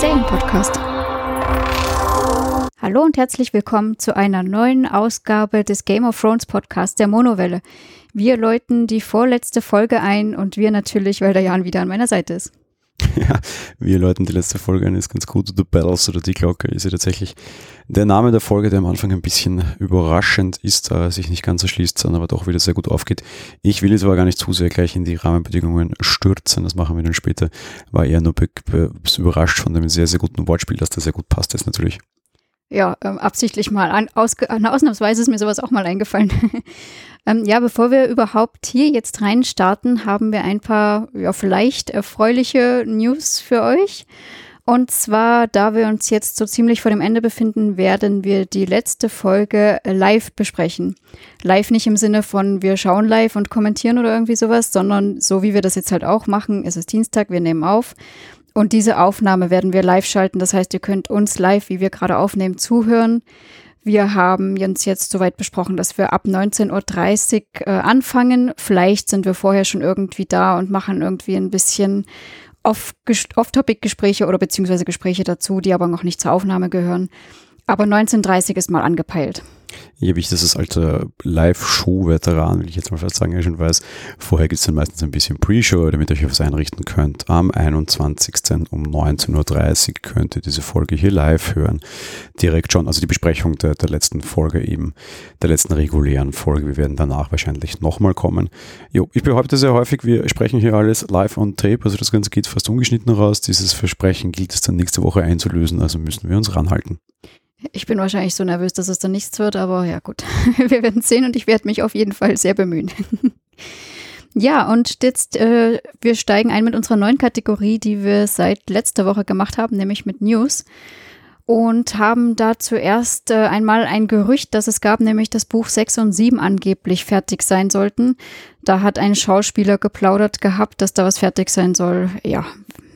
Serienpodcast. Hallo und herzlich willkommen zu einer neuen Ausgabe des Game of Thrones Podcasts der Monowelle. Wir läuten die vorletzte Folge ein und wir natürlich, weil der Jan wieder an meiner Seite ist. Ja, wir läuten die letzte Folge ein, ist ganz gut. The Bells oder die Glocke ist ja tatsächlich der Name der Folge, der am Anfang ein bisschen überraschend ist, er sich nicht ganz erschließt, sondern aber doch wieder sehr gut aufgeht. Ich will jetzt aber gar nicht zu sehr gleich in die Rahmenbedingungen stürzen, das machen wir dann später. War eher nur überrascht von dem sehr, sehr guten Wortspiel, dass das sehr gut passt jetzt natürlich. Ja, ähm, absichtlich mal. An, aus, ausnahmsweise ist mir sowas auch mal eingefallen. Ähm, ja, bevor wir überhaupt hier jetzt reinstarten, haben wir ein paar, ja, vielleicht erfreuliche News für euch. Und zwar, da wir uns jetzt so ziemlich vor dem Ende befinden, werden wir die letzte Folge live besprechen. Live nicht im Sinne von wir schauen live und kommentieren oder irgendwie sowas, sondern so wie wir das jetzt halt auch machen. Es ist Dienstag, wir nehmen auf. Und diese Aufnahme werden wir live schalten. Das heißt, ihr könnt uns live, wie wir gerade aufnehmen, zuhören. Wir haben uns jetzt soweit besprochen, dass wir ab 19.30 Uhr äh, anfangen. Vielleicht sind wir vorher schon irgendwie da und machen irgendwie ein bisschen Off-Topic-Gespräche oder beziehungsweise Gespräche dazu, die aber noch nicht zur Aufnahme gehören. Aber 1930 ist mal angepeilt. Ich das als alter Live-Show-Veteran, will ich jetzt mal fast sagen, ja schon weiß. Vorher gibt es dann meistens ein bisschen Pre-Show, damit ihr euch was einrichten könnt. Am 21. um 19.30 Uhr könnt ihr diese Folge hier live hören. Direkt schon, also die Besprechung der, der letzten Folge eben, der letzten regulären Folge. Wir werden danach wahrscheinlich nochmal kommen. Jo, ich behaupte sehr häufig, wir sprechen hier alles live on tape, also das Ganze geht fast ungeschnitten raus. Dieses Versprechen gilt es dann nächste Woche einzulösen, also müssen wir uns ranhalten. Ich bin wahrscheinlich so nervös, dass es dann nichts wird, aber ja gut, wir werden sehen und ich werde mich auf jeden Fall sehr bemühen. ja, und jetzt, äh, wir steigen ein mit unserer neuen Kategorie, die wir seit letzter Woche gemacht haben, nämlich mit News. Und haben da zuerst äh, einmal ein Gerücht, das es gab, nämlich das Buch 6 und 7 angeblich fertig sein sollten. Da hat ein Schauspieler geplaudert gehabt, dass da was fertig sein soll. Ja,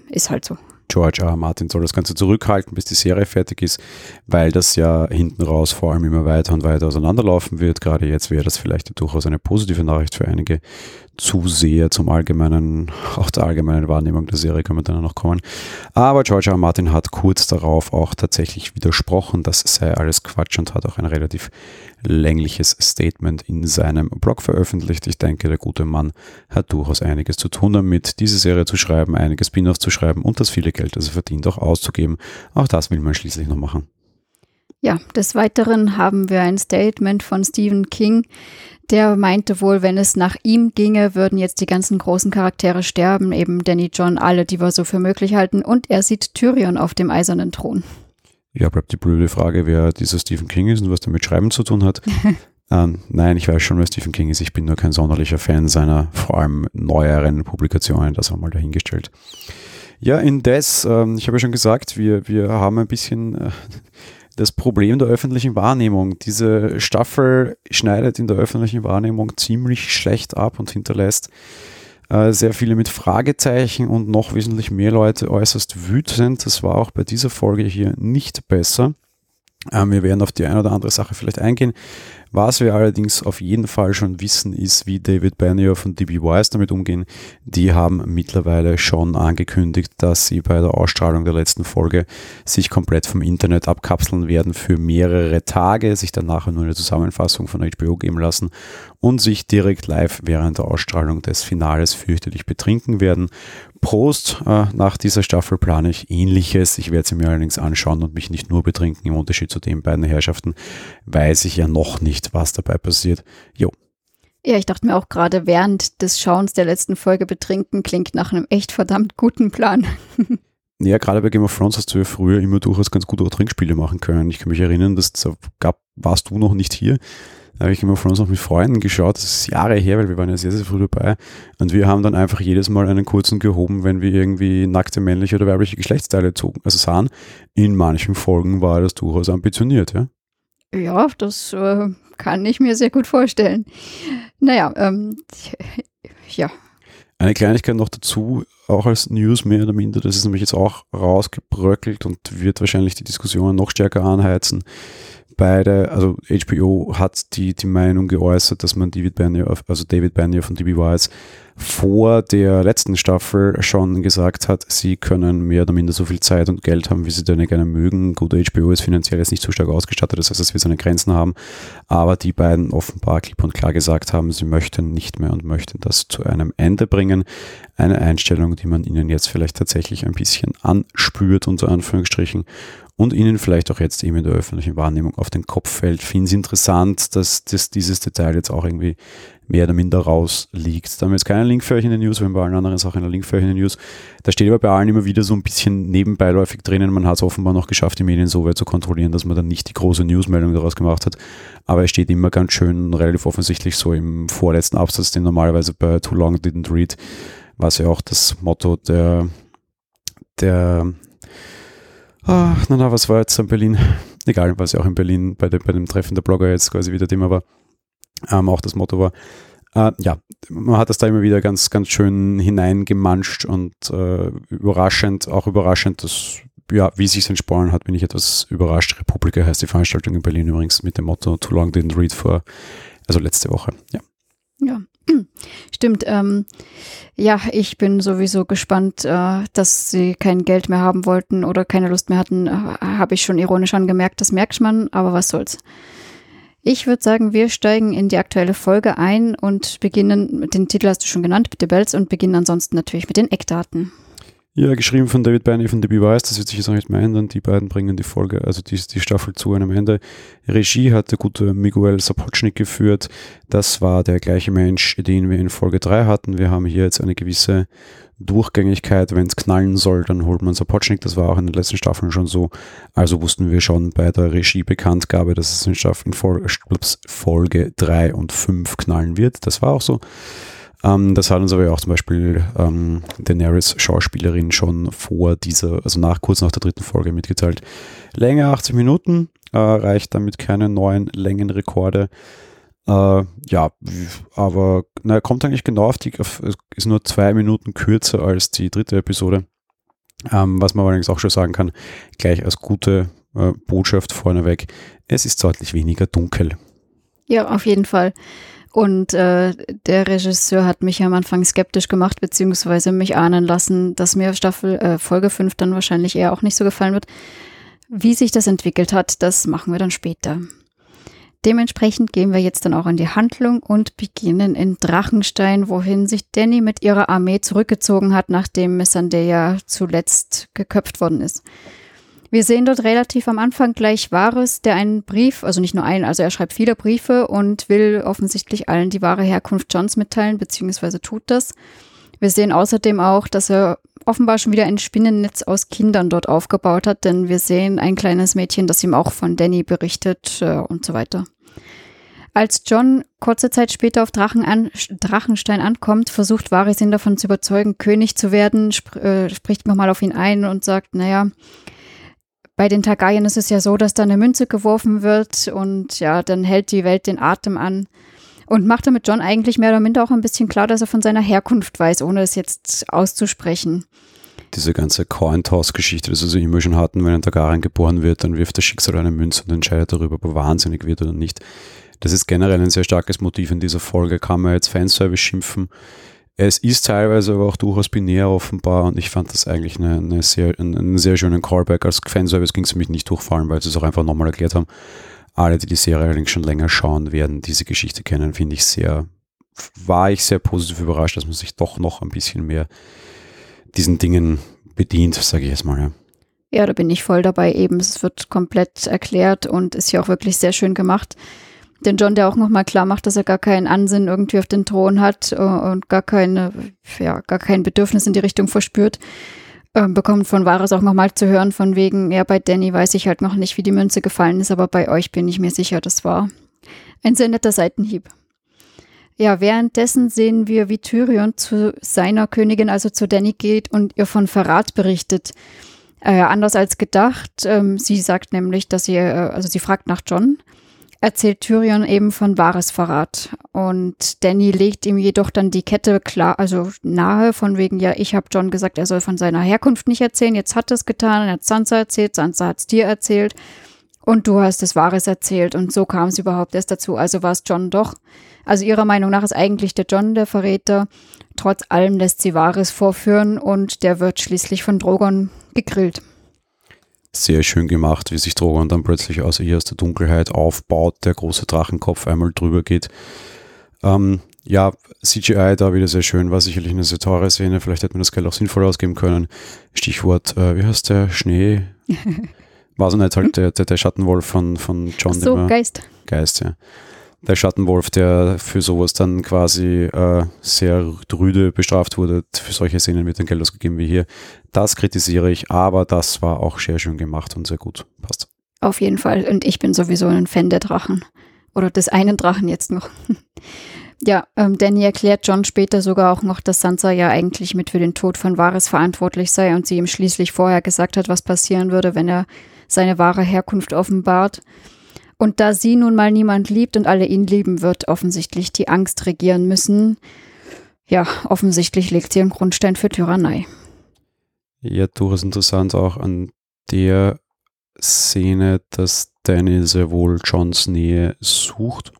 ist halt so. George R. R. Martin soll das Ganze zurückhalten, bis die Serie fertig ist, weil das ja hinten raus vor allem immer weiter und weiter auseinanderlaufen wird. Gerade jetzt wäre das vielleicht durchaus eine positive Nachricht für einige Zuseher zum allgemeinen, auch der allgemeinen Wahrnehmung der Serie können wir dann noch kommen. Aber George R. R. Martin hat kurz darauf auch tatsächlich widersprochen, das sei alles Quatsch und hat auch ein relativ längliches Statement in seinem Blog veröffentlicht. Ich denke, der gute Mann hat durchaus einiges zu tun damit, diese Serie zu schreiben, einige Spin-offs zu schreiben und das viele Geld, das er verdient, auch auszugeben. Auch das will man schließlich noch machen. Ja, des Weiteren haben wir ein Statement von Stephen King, der meinte wohl, wenn es nach ihm ginge, würden jetzt die ganzen großen Charaktere sterben, eben Danny John, alle, die wir so für möglich halten, und er sieht Tyrion auf dem eisernen Thron. Ja, bleibt die blöde Frage, wer dieser Stephen King ist und was damit Schreiben zu tun hat. ähm, nein, ich weiß schon, wer Stephen King ist. Ich bin nur kein sonderlicher Fan seiner vor allem neueren Publikationen, das haben wir mal dahingestellt. Ja, indes, ähm, ich habe ja schon gesagt, wir, wir haben ein bisschen äh, das Problem der öffentlichen Wahrnehmung. Diese Staffel schneidet in der öffentlichen Wahrnehmung ziemlich schlecht ab und hinterlässt äh, sehr viele mit Fragezeichen und noch wesentlich mehr Leute äußerst wütend. Das war auch bei dieser Folge hier nicht besser. Ähm, wir werden auf die eine oder andere Sache vielleicht eingehen. Was wir allerdings auf jeden Fall schon wissen, ist, wie David Benioff und DB Wise damit umgehen. Die haben mittlerweile schon angekündigt, dass sie bei der Ausstrahlung der letzten Folge sich komplett vom Internet abkapseln werden für mehrere Tage, sich dann nachher nur eine Zusammenfassung von HBO geben lassen und sich direkt live während der Ausstrahlung des Finales fürchterlich betrinken werden. Prost, äh, nach dieser Staffel plane ich ähnliches. Ich werde sie mir allerdings anschauen und mich nicht nur betrinken. Im Unterschied zu den beiden Herrschaften weiß ich ja noch nicht, was dabei passiert. Jo. Ja, ich dachte mir auch gerade während des Schauens der letzten Folge betrinken klingt nach einem echt verdammt guten Plan. Ja, gerade bei Game of Thrones hast du ja früher immer durchaus ganz gut auch Trinkspiele machen können. Ich kann mich erinnern, dass gab, warst du noch nicht hier. Da habe ich immer von uns noch mit Freunden geschaut, das ist Jahre her, weil wir waren ja sehr, sehr früh dabei. Und wir haben dann einfach jedes Mal einen kurzen gehoben, wenn wir irgendwie nackte männliche oder weibliche Geschlechtsteile zogen, also sahen. In manchen Folgen war das durchaus ambitioniert, ja. Ja, das äh, kann ich mir sehr gut vorstellen. Naja, ähm, ja. Eine Kleinigkeit noch dazu, auch als News mehr oder minder, das ist nämlich jetzt auch rausgebröckelt und wird wahrscheinlich die Diskussionen noch stärker anheizen beide, also HBO hat die, die Meinung geäußert, dass man David Benioff, also David Benioff und DB Wise vor der letzten Staffel schon gesagt hat, sie können mehr oder minder so viel Zeit und Geld haben, wie sie denn gerne mögen. Gut, HBO ist finanziell jetzt nicht so stark ausgestattet, das heißt, dass wir seine Grenzen haben. Aber die beiden offenbar klipp und klar gesagt haben, sie möchten nicht mehr und möchten das zu einem Ende bringen. Eine Einstellung, die man ihnen jetzt vielleicht tatsächlich ein bisschen anspürt, unter Anführungsstrichen und Ihnen vielleicht auch jetzt eben in der öffentlichen Wahrnehmung auf den Kopf fällt. Finde es interessant, dass, dass dieses Detail jetzt auch irgendwie mehr oder minder rausliegt. Da haben wir jetzt keinen Link für euch in den News, wir haben bei allen anderen Sachen einen Link für euch in den News. Da steht aber bei allen immer wieder so ein bisschen nebenbeiläufig drinnen. Man hat es offenbar noch geschafft, die Medien so weit zu kontrollieren, dass man dann nicht die große Newsmeldung daraus gemacht hat. Aber es steht immer ganz schön relativ offensichtlich so im vorletzten Absatz, den normalerweise bei Too Long Didn't Read, was ja auch das Motto der, der Ach, na, na, was war jetzt in Berlin? Egal, was ja auch in Berlin bei, de, bei dem Treffen der Blogger jetzt quasi wieder Thema war, ähm, auch das Motto war. Äh, ja, man hat das da immer wieder ganz, ganz schön hineingemanscht und äh, überraschend, auch überraschend, dass, ja, wie sich entsponnen hat, bin ich etwas überrascht. Republika heißt die Veranstaltung in Berlin übrigens mit dem Motto Too Long Didn't Read vor, also letzte Woche, ja. Ja, stimmt. Ähm, ja, ich bin sowieso gespannt, äh, dass sie kein Geld mehr haben wollten oder keine Lust mehr hatten. Äh, Habe ich schon ironisch angemerkt, das merkt man, aber was soll's. Ich würde sagen, wir steigen in die aktuelle Folge ein und beginnen, den Titel hast du schon genannt, bitte Bells, und beginnen ansonsten natürlich mit den Eckdaten. Ja, geschrieben von David Byrne von The Beweis, das wird sich jetzt auch nicht mehr ändern. Die beiden bringen die Folge, also die, die Staffel zu einem Ende. Regie hat der gute Miguel Sapochnik geführt. Das war der gleiche Mensch, den wir in Folge 3 hatten. Wir haben hier jetzt eine gewisse Durchgängigkeit. Wenn es knallen soll, dann holt man Sapochnik. Das war auch in den letzten Staffeln schon so. Also wussten wir schon bei der Regiebekanntgabe, dass es in Staffeln Folge 3 und 5 knallen wird. Das war auch so. Ähm, das hat uns aber auch zum Beispiel ähm, Daenerys Schauspielerin schon vor dieser, also nach kurz nach der dritten Folge mitgeteilt. Länge 80 Minuten, äh, reicht damit keine neuen Längenrekorde. Äh, ja, aber na, kommt eigentlich genau auf die, auf, ist nur zwei Minuten kürzer als die dritte Episode. Ähm, was man allerdings auch schon sagen kann, gleich als gute äh, Botschaft vorneweg, es ist deutlich weniger dunkel. Ja, auf jeden Fall. Und äh, der Regisseur hat mich am Anfang skeptisch gemacht, beziehungsweise mich ahnen lassen, dass mir Staffel äh, Folge 5 dann wahrscheinlich eher auch nicht so gefallen wird. Wie sich das entwickelt hat, das machen wir dann später. Dementsprechend gehen wir jetzt dann auch in die Handlung und beginnen in Drachenstein, wohin sich Danny mit ihrer Armee zurückgezogen hat, nachdem Missandei zuletzt geköpft worden ist. Wir sehen dort relativ am Anfang gleich Wahres, der einen Brief, also nicht nur einen, also er schreibt viele Briefe und will offensichtlich allen die wahre Herkunft Johns mitteilen, beziehungsweise tut das. Wir sehen außerdem auch, dass er offenbar schon wieder ein Spinnennetz aus Kindern dort aufgebaut hat, denn wir sehen ein kleines Mädchen, das ihm auch von Danny berichtet äh, und so weiter. Als John kurze Zeit später auf Drachen an, Drachenstein ankommt, versucht Varys ihn davon zu überzeugen, König zu werden, sp äh, spricht nochmal auf ihn ein und sagt, naja, bei den Targaryen ist es ja so, dass da eine Münze geworfen wird und ja, dann hält die Welt den Atem an und macht damit John eigentlich mehr oder minder auch ein bisschen klar, dass er von seiner Herkunft weiß, ohne es jetzt auszusprechen. Diese ganze Coin-Toss-Geschichte, das wir immer schon hatten, wenn ein Targaryen geboren wird, dann wirft das Schicksal eine Münze und entscheidet darüber, ob er wahnsinnig wird oder nicht. Das ist generell ein sehr starkes Motiv in dieser Folge. Kann man jetzt Fanservice schimpfen? Es ist teilweise aber auch durchaus binär offenbar und ich fand das eigentlich eine, eine sehr, einen, sehr schönen Callback. Als Fanservice ging es mich nicht durchfallen, weil sie es auch einfach nochmal erklärt haben. Alle, die die Serie allerdings schon länger schauen, werden diese Geschichte kennen, finde ich sehr, war ich sehr positiv überrascht, dass man sich doch noch ein bisschen mehr diesen Dingen bedient, sage ich jetzt mal. Ja. ja, da bin ich voll dabei eben. Es wird komplett erklärt und ist ja auch wirklich sehr schön gemacht den John, der auch nochmal klar macht, dass er gar keinen Ansinn irgendwie auf den Thron hat äh, und gar keine, ja, gar kein Bedürfnis in die Richtung verspürt, äh, bekommt von Varys auch nochmal zu hören, von wegen, ja, bei Danny weiß ich halt noch nicht, wie die Münze gefallen ist, aber bei euch bin ich mir sicher, das war ein sehr netter Seitenhieb. Ja, währenddessen sehen wir, wie Tyrion zu seiner Königin, also zu Danny geht und ihr von Verrat berichtet. Äh, anders als gedacht. Ähm, sie sagt nämlich, dass sie, äh, also sie fragt nach John erzählt Tyrion eben von wahres Verrat. Und Danny legt ihm jedoch dann die Kette klar, also nahe, von wegen, ja, ich habe John gesagt, er soll von seiner Herkunft nicht erzählen, jetzt hat es getan, er hat Sansa erzählt, Sansa hat es dir erzählt und du hast es Wahres erzählt und so kam es überhaupt erst dazu. Also war es John doch. Also ihrer Meinung nach ist eigentlich der John der Verräter. trotz allem lässt sie Varys vorführen und der wird schließlich von Drogon gegrillt. Sehr schön gemacht, wie sich Drogon dann plötzlich aus ihr aus der Dunkelheit aufbaut, der große Drachenkopf einmal drüber geht. Ähm, ja, CGI da wieder sehr schön, war sicherlich eine sehr teure Szene, vielleicht hätte man das Geld auch sinnvoll ausgeben können. Stichwort, äh, wie heißt der, Schnee? War so nicht halt der, der, der Schattenwolf von, von John Ach so, Geist. Geist, ja. Der Schattenwolf, der für sowas dann quasi äh, sehr rüde bestraft wurde, für solche Szenen wird dann Geld ausgegeben wie hier. Das kritisiere ich, aber das war auch sehr schön gemacht und sehr gut. Passt. Auf jeden Fall. Und ich bin sowieso ein Fan der Drachen. Oder des einen Drachen jetzt noch. ja, ähm, Danny erklärt John später sogar auch noch, dass Sansa ja eigentlich mit für den Tod von Varys verantwortlich sei und sie ihm schließlich vorher gesagt hat, was passieren würde, wenn er seine wahre Herkunft offenbart. Und da sie nun mal niemand liebt und alle ihn lieben, wird offensichtlich die Angst regieren müssen. Ja, offensichtlich legt sie einen Grundstein für Tyrannei. Ja, durchaus interessant auch an der Szene, dass Danny sehr wohl Johns Nähe sucht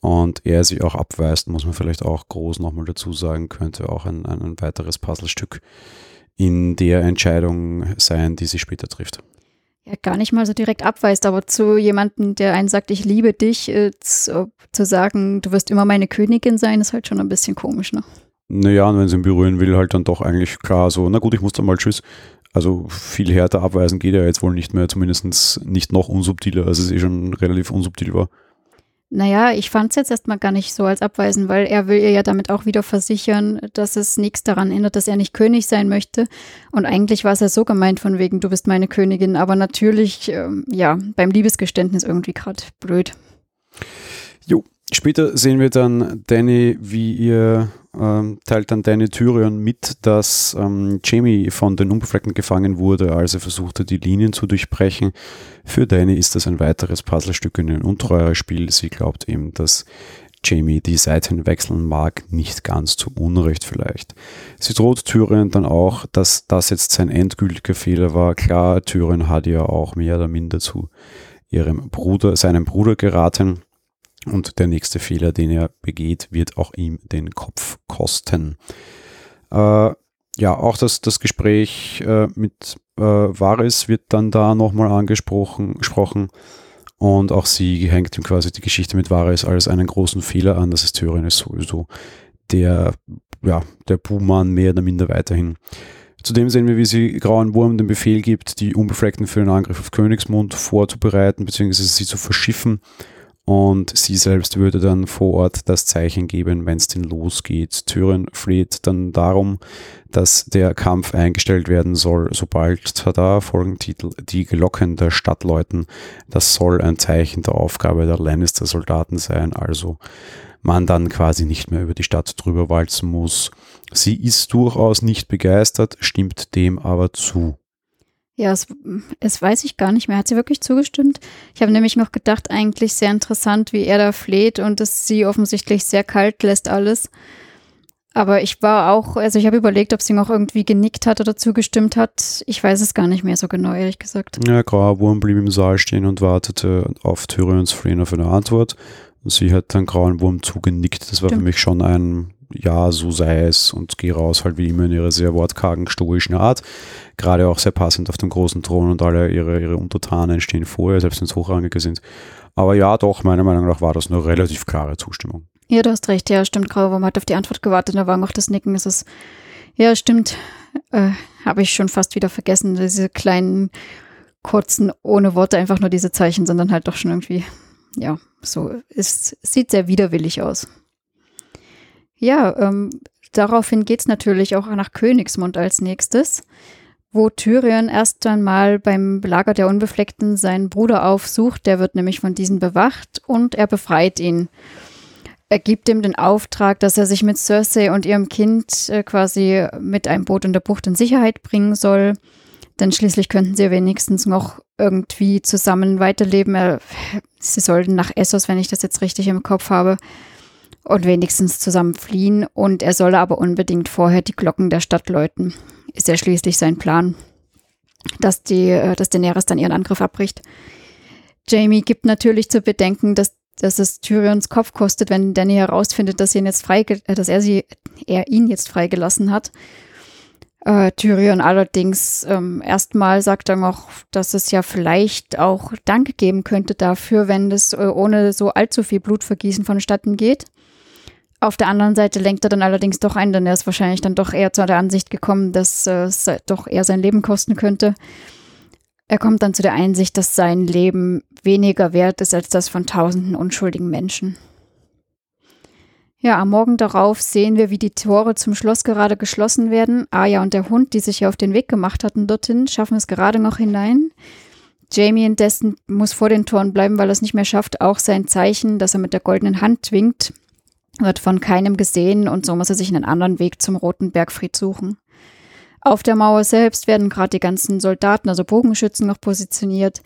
und er sie auch abweist, muss man vielleicht auch groß nochmal dazu sagen, könnte auch ein, ein weiteres Puzzlestück in der Entscheidung sein, die sie später trifft ja, gar nicht mal so direkt abweist, aber zu jemandem, der einen sagt, ich liebe dich, äh, zu, zu, sagen, du wirst immer meine Königin sein, ist halt schon ein bisschen komisch, ne? Naja, und wenn sie ihn berühren will, halt dann doch eigentlich klar so, na gut, ich muss dann mal tschüss. Also viel härter abweisen geht ja jetzt wohl nicht mehr, zumindest nicht noch unsubtiler, als es eh schon relativ unsubtil war. Naja, ich fand es jetzt erstmal gar nicht so als abweisen, weil er will ihr ja damit auch wieder versichern, dass es nichts daran ändert, dass er nicht König sein möchte. Und eigentlich war es ja so gemeint von wegen, du bist meine Königin, aber natürlich, ähm, ja, beim Liebesgeständnis irgendwie gerade blöd. Jo, später sehen wir dann Danny, wie ihr ähm, teilt dann Danny Tyrion mit, dass ähm, Jamie von den Unbefleckten gefangen wurde, als er versuchte, die Linien zu durchbrechen. Für Danny ist das ein weiteres Puzzlestück in ein untreueres Spiel. Sie glaubt eben, dass Jamie die Seiten wechseln mag, nicht ganz zu Unrecht vielleicht. Sie droht Tyrion dann auch, dass das jetzt sein endgültiger Fehler war. Klar, Tyrion hat ja auch mehr oder minder zu ihrem Bruder, seinem Bruder geraten und der nächste Fehler, den er begeht, wird auch ihm den Kopf kosten. Äh, ja, auch das, das Gespräch äh, mit äh, Varys wird dann da nochmal angesprochen. Gesprochen. Und auch sie hängt ihm quasi die Geschichte mit Varys als einen großen Fehler an. Das ist Tyrion ist sowieso der, ja, der Buhmann mehr oder minder weiterhin. Zudem sehen wir, wie sie Grauen Wurm den Befehl gibt, die Unbefleckten für den Angriff auf Königsmund vorzubereiten, beziehungsweise sie zu verschiffen und sie selbst würde dann vor Ort das Zeichen geben, wenn es denn losgeht. Tyrion fleht dann darum, dass der Kampf eingestellt werden soll, sobald, tada, Folgentitel, die Glocken der Stadt läuten. Das soll ein Zeichen der Aufgabe der Lannister-Soldaten sein, also man dann quasi nicht mehr über die Stadt drüber walzen muss. Sie ist durchaus nicht begeistert, stimmt dem aber zu. Ja, es, es weiß ich gar nicht mehr. Hat sie wirklich zugestimmt? Ich habe nämlich noch gedacht, eigentlich sehr interessant, wie er da fleht und dass sie offensichtlich sehr kalt lässt alles. Aber ich war auch, also ich habe überlegt, ob sie noch irgendwie genickt hat oder zugestimmt hat. Ich weiß es gar nicht mehr so genau, ehrlich gesagt. Ja, Grauer Wurm blieb im Saal stehen und wartete auf Tyrions Flehen auf eine Antwort. Und sie hat dann Grauen Wurm zugenickt. Das war Stimmt. für mich schon ein ja, so sei es und geh raus, halt wie immer in ihrer sehr wortkargen, stoischen Art. Gerade auch sehr passend auf dem großen Thron und alle ihre, ihre Untertanen stehen vor ihr, selbst wenn es Hochrangige sind. Aber ja, doch, meiner Meinung nach war das eine relativ klare Zustimmung. Ja, du hast recht, ja, stimmt. Grauwurm hat auf die Antwort gewartet, da war noch das Nicken. Es ist, ja, stimmt, äh, habe ich schon fast wieder vergessen, diese kleinen, kurzen, ohne Worte, einfach nur diese Zeichen, sondern halt doch schon irgendwie, ja, so, es sieht sehr widerwillig aus. Ja, ähm, daraufhin geht es natürlich auch nach Königsmund als nächstes, wo Tyrion erst einmal beim Lager der Unbefleckten seinen Bruder aufsucht. Der wird nämlich von diesen bewacht und er befreit ihn. Er gibt ihm den Auftrag, dass er sich mit Cersei und ihrem Kind äh, quasi mit einem Boot in der Bucht in Sicherheit bringen soll. Denn schließlich könnten sie wenigstens noch irgendwie zusammen weiterleben. Er, sie sollten nach Essos, wenn ich das jetzt richtig im Kopf habe und wenigstens zusammen fliehen und er solle aber unbedingt vorher die Glocken der Stadt läuten. Ist ja schließlich sein Plan, dass, die, äh, dass Daenerys dann ihren Angriff abbricht. Jamie gibt natürlich zu bedenken, dass dass es Tyrions Kopf kostet, wenn Danny herausfindet, dass, ihn jetzt äh, dass er, sie, er ihn jetzt freigelassen hat. Äh, Tyrion allerdings ähm, erstmal sagt dann auch, dass es ja vielleicht auch Dank geben könnte dafür, wenn das äh, ohne so allzu viel Blutvergießen vonstatten geht. Auf der anderen Seite lenkt er dann allerdings doch ein, denn er ist wahrscheinlich dann doch eher zu der Ansicht gekommen, dass es doch eher sein Leben kosten könnte. Er kommt dann zu der Einsicht, dass sein Leben weniger wert ist als das von tausenden unschuldigen Menschen. Ja, am Morgen darauf sehen wir, wie die Tore zum Schloss gerade geschlossen werden. Aya und der Hund, die sich ja auf den Weg gemacht hatten dorthin, schaffen es gerade noch hinein. Jamie indessen muss vor den Toren bleiben, weil er es nicht mehr schafft. Auch sein Zeichen, das er mit der goldenen Hand winkt, wird von keinem gesehen und so muss er sich einen anderen Weg zum Roten Bergfried suchen. Auf der Mauer selbst werden gerade die ganzen Soldaten, also Bogenschützen, noch positioniert.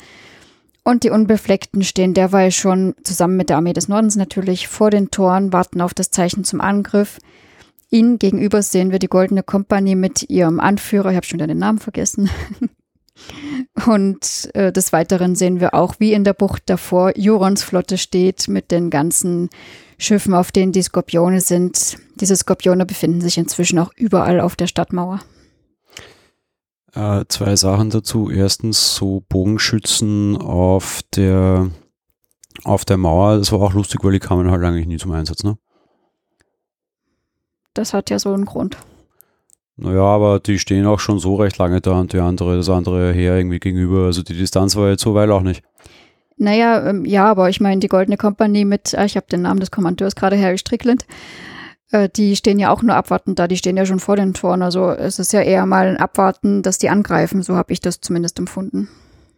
Und die Unbefleckten stehen derweil schon zusammen mit der Armee des Nordens natürlich vor den Toren, warten auf das Zeichen zum Angriff. Ihnen gegenüber sehen wir die Goldene Kompanie mit ihrem Anführer, ich habe schon wieder den Namen vergessen. Und äh, des Weiteren sehen wir auch, wie in der Bucht davor Jurons Flotte steht mit den ganzen Schiffen, auf denen die Skorpione sind. Diese Skorpione befinden sich inzwischen auch überall auf der Stadtmauer. Äh, zwei Sachen dazu. Erstens so Bogenschützen auf der auf der Mauer. Das war auch lustig, weil die kamen halt eigentlich nie zum Einsatz, ne? Das hat ja so einen Grund. Naja, aber die stehen auch schon so recht lange da und die andere, das andere her irgendwie gegenüber. Also die Distanz war jetzt so weit auch nicht. Naja, ähm, ja, aber ich meine, die Goldene Kompanie mit, ah, ich habe den Namen des Kommandeurs gerade, Harry Strickland, äh, die stehen ja auch nur abwartend da, die stehen ja schon vor den Toren. Also es ist ja eher mal ein Abwarten, dass die angreifen, so habe ich das zumindest empfunden.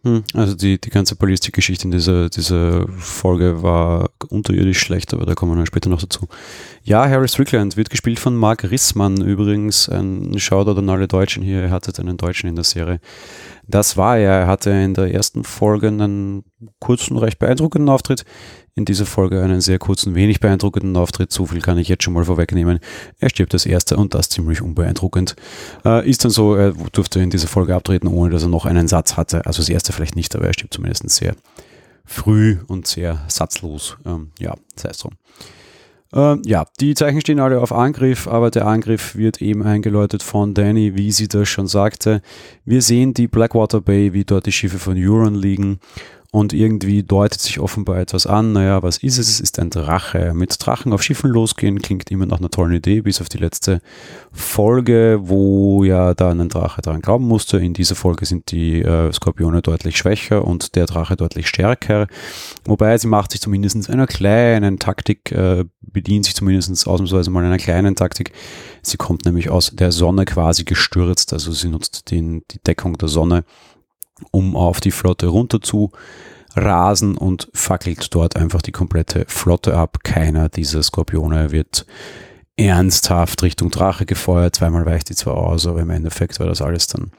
Hm, also die, die ganze Ballistikgeschichte in dieser, dieser Folge war unterirdisch schlecht, aber da kommen wir später noch dazu. Ja, Harry Strickland wird gespielt von Mark Rissmann, übrigens ein Shoutout an alle Deutschen hier, er hatte einen Deutschen in der Serie. Das war er, er hatte in der ersten Folge einen kurzen, recht beeindruckenden Auftritt in dieser Folge einen sehr kurzen, wenig beeindruckenden Auftritt. So viel kann ich jetzt schon mal vorwegnehmen. Er stirbt als erster und das ziemlich unbeeindruckend. Äh, ist dann so, er durfte in dieser Folge abtreten, ohne dass er noch einen Satz hatte. Also das erste vielleicht nicht, aber er stirbt zumindest sehr früh und sehr satzlos. Ähm, ja, sei es so. Äh, ja, die Zeichen stehen alle auf Angriff, aber der Angriff wird eben eingeläutet von Danny, wie sie das schon sagte. Wir sehen die Blackwater Bay, wie dort die Schiffe von Euron liegen und irgendwie deutet sich offenbar etwas an. Naja, was ist es? Es ist ein Drache. Mit Drachen auf Schiffen losgehen klingt immer nach einer tollen Idee, bis auf die letzte Folge, wo ja da ein Drache daran glauben musste. In dieser Folge sind die äh, Skorpione deutlich schwächer und der Drache deutlich stärker. Wobei sie macht sich zumindest einer kleinen Taktik, äh, bedient sich zumindest ausnahmsweise mal einer kleinen Taktik. Sie kommt nämlich aus der Sonne quasi gestürzt, also sie nutzt den, die Deckung der Sonne um auf die Flotte runter zu rasen und fackelt dort einfach die komplette Flotte ab. Keiner dieser Skorpione wird ernsthaft Richtung Drache gefeuert. Zweimal weicht die zwar aus, aber im Endeffekt war das alles dann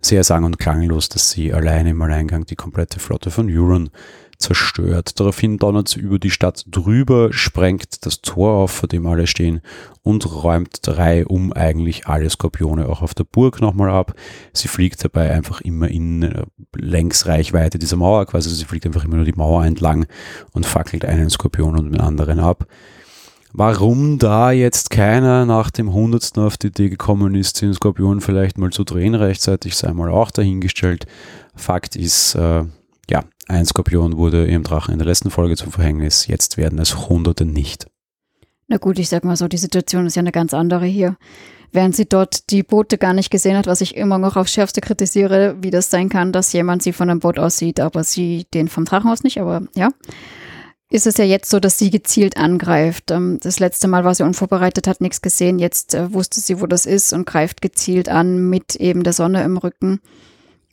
sehr sang- und klanglos, dass sie alleine im Alleingang die komplette Flotte von Euron zerstört. Daraufhin donnert sie über die Stadt drüber, sprengt das Tor auf, vor dem alle stehen und räumt drei um eigentlich alle Skorpione auch auf der Burg nochmal ab. Sie fliegt dabei einfach immer in äh, Längsreichweite dieser Mauer, quasi sie fliegt einfach immer nur die Mauer entlang und fackelt einen Skorpion und den anderen ab. Warum da jetzt keiner nach dem Hundertsten auf die Idee gekommen ist, den Skorpion vielleicht mal zu drehen rechtzeitig, sei mal auch dahingestellt. Fakt ist, äh, ja, ein Skorpion wurde ihrem Drachen in der letzten Folge zum Verhängnis, jetzt werden es Hunderte nicht. Na gut, ich sag mal so, die Situation ist ja eine ganz andere hier. Während sie dort die Boote gar nicht gesehen hat, was ich immer noch aufs Schärfste kritisiere, wie das sein kann, dass jemand sie von einem Boot aus sieht, aber sie den vom Drachen aus nicht, aber ja. Ist es ja jetzt so, dass sie gezielt angreift. Ähm, das letzte Mal war sie unvorbereitet, hat nichts gesehen. Jetzt äh, wusste sie, wo das ist und greift gezielt an mit eben der Sonne im Rücken.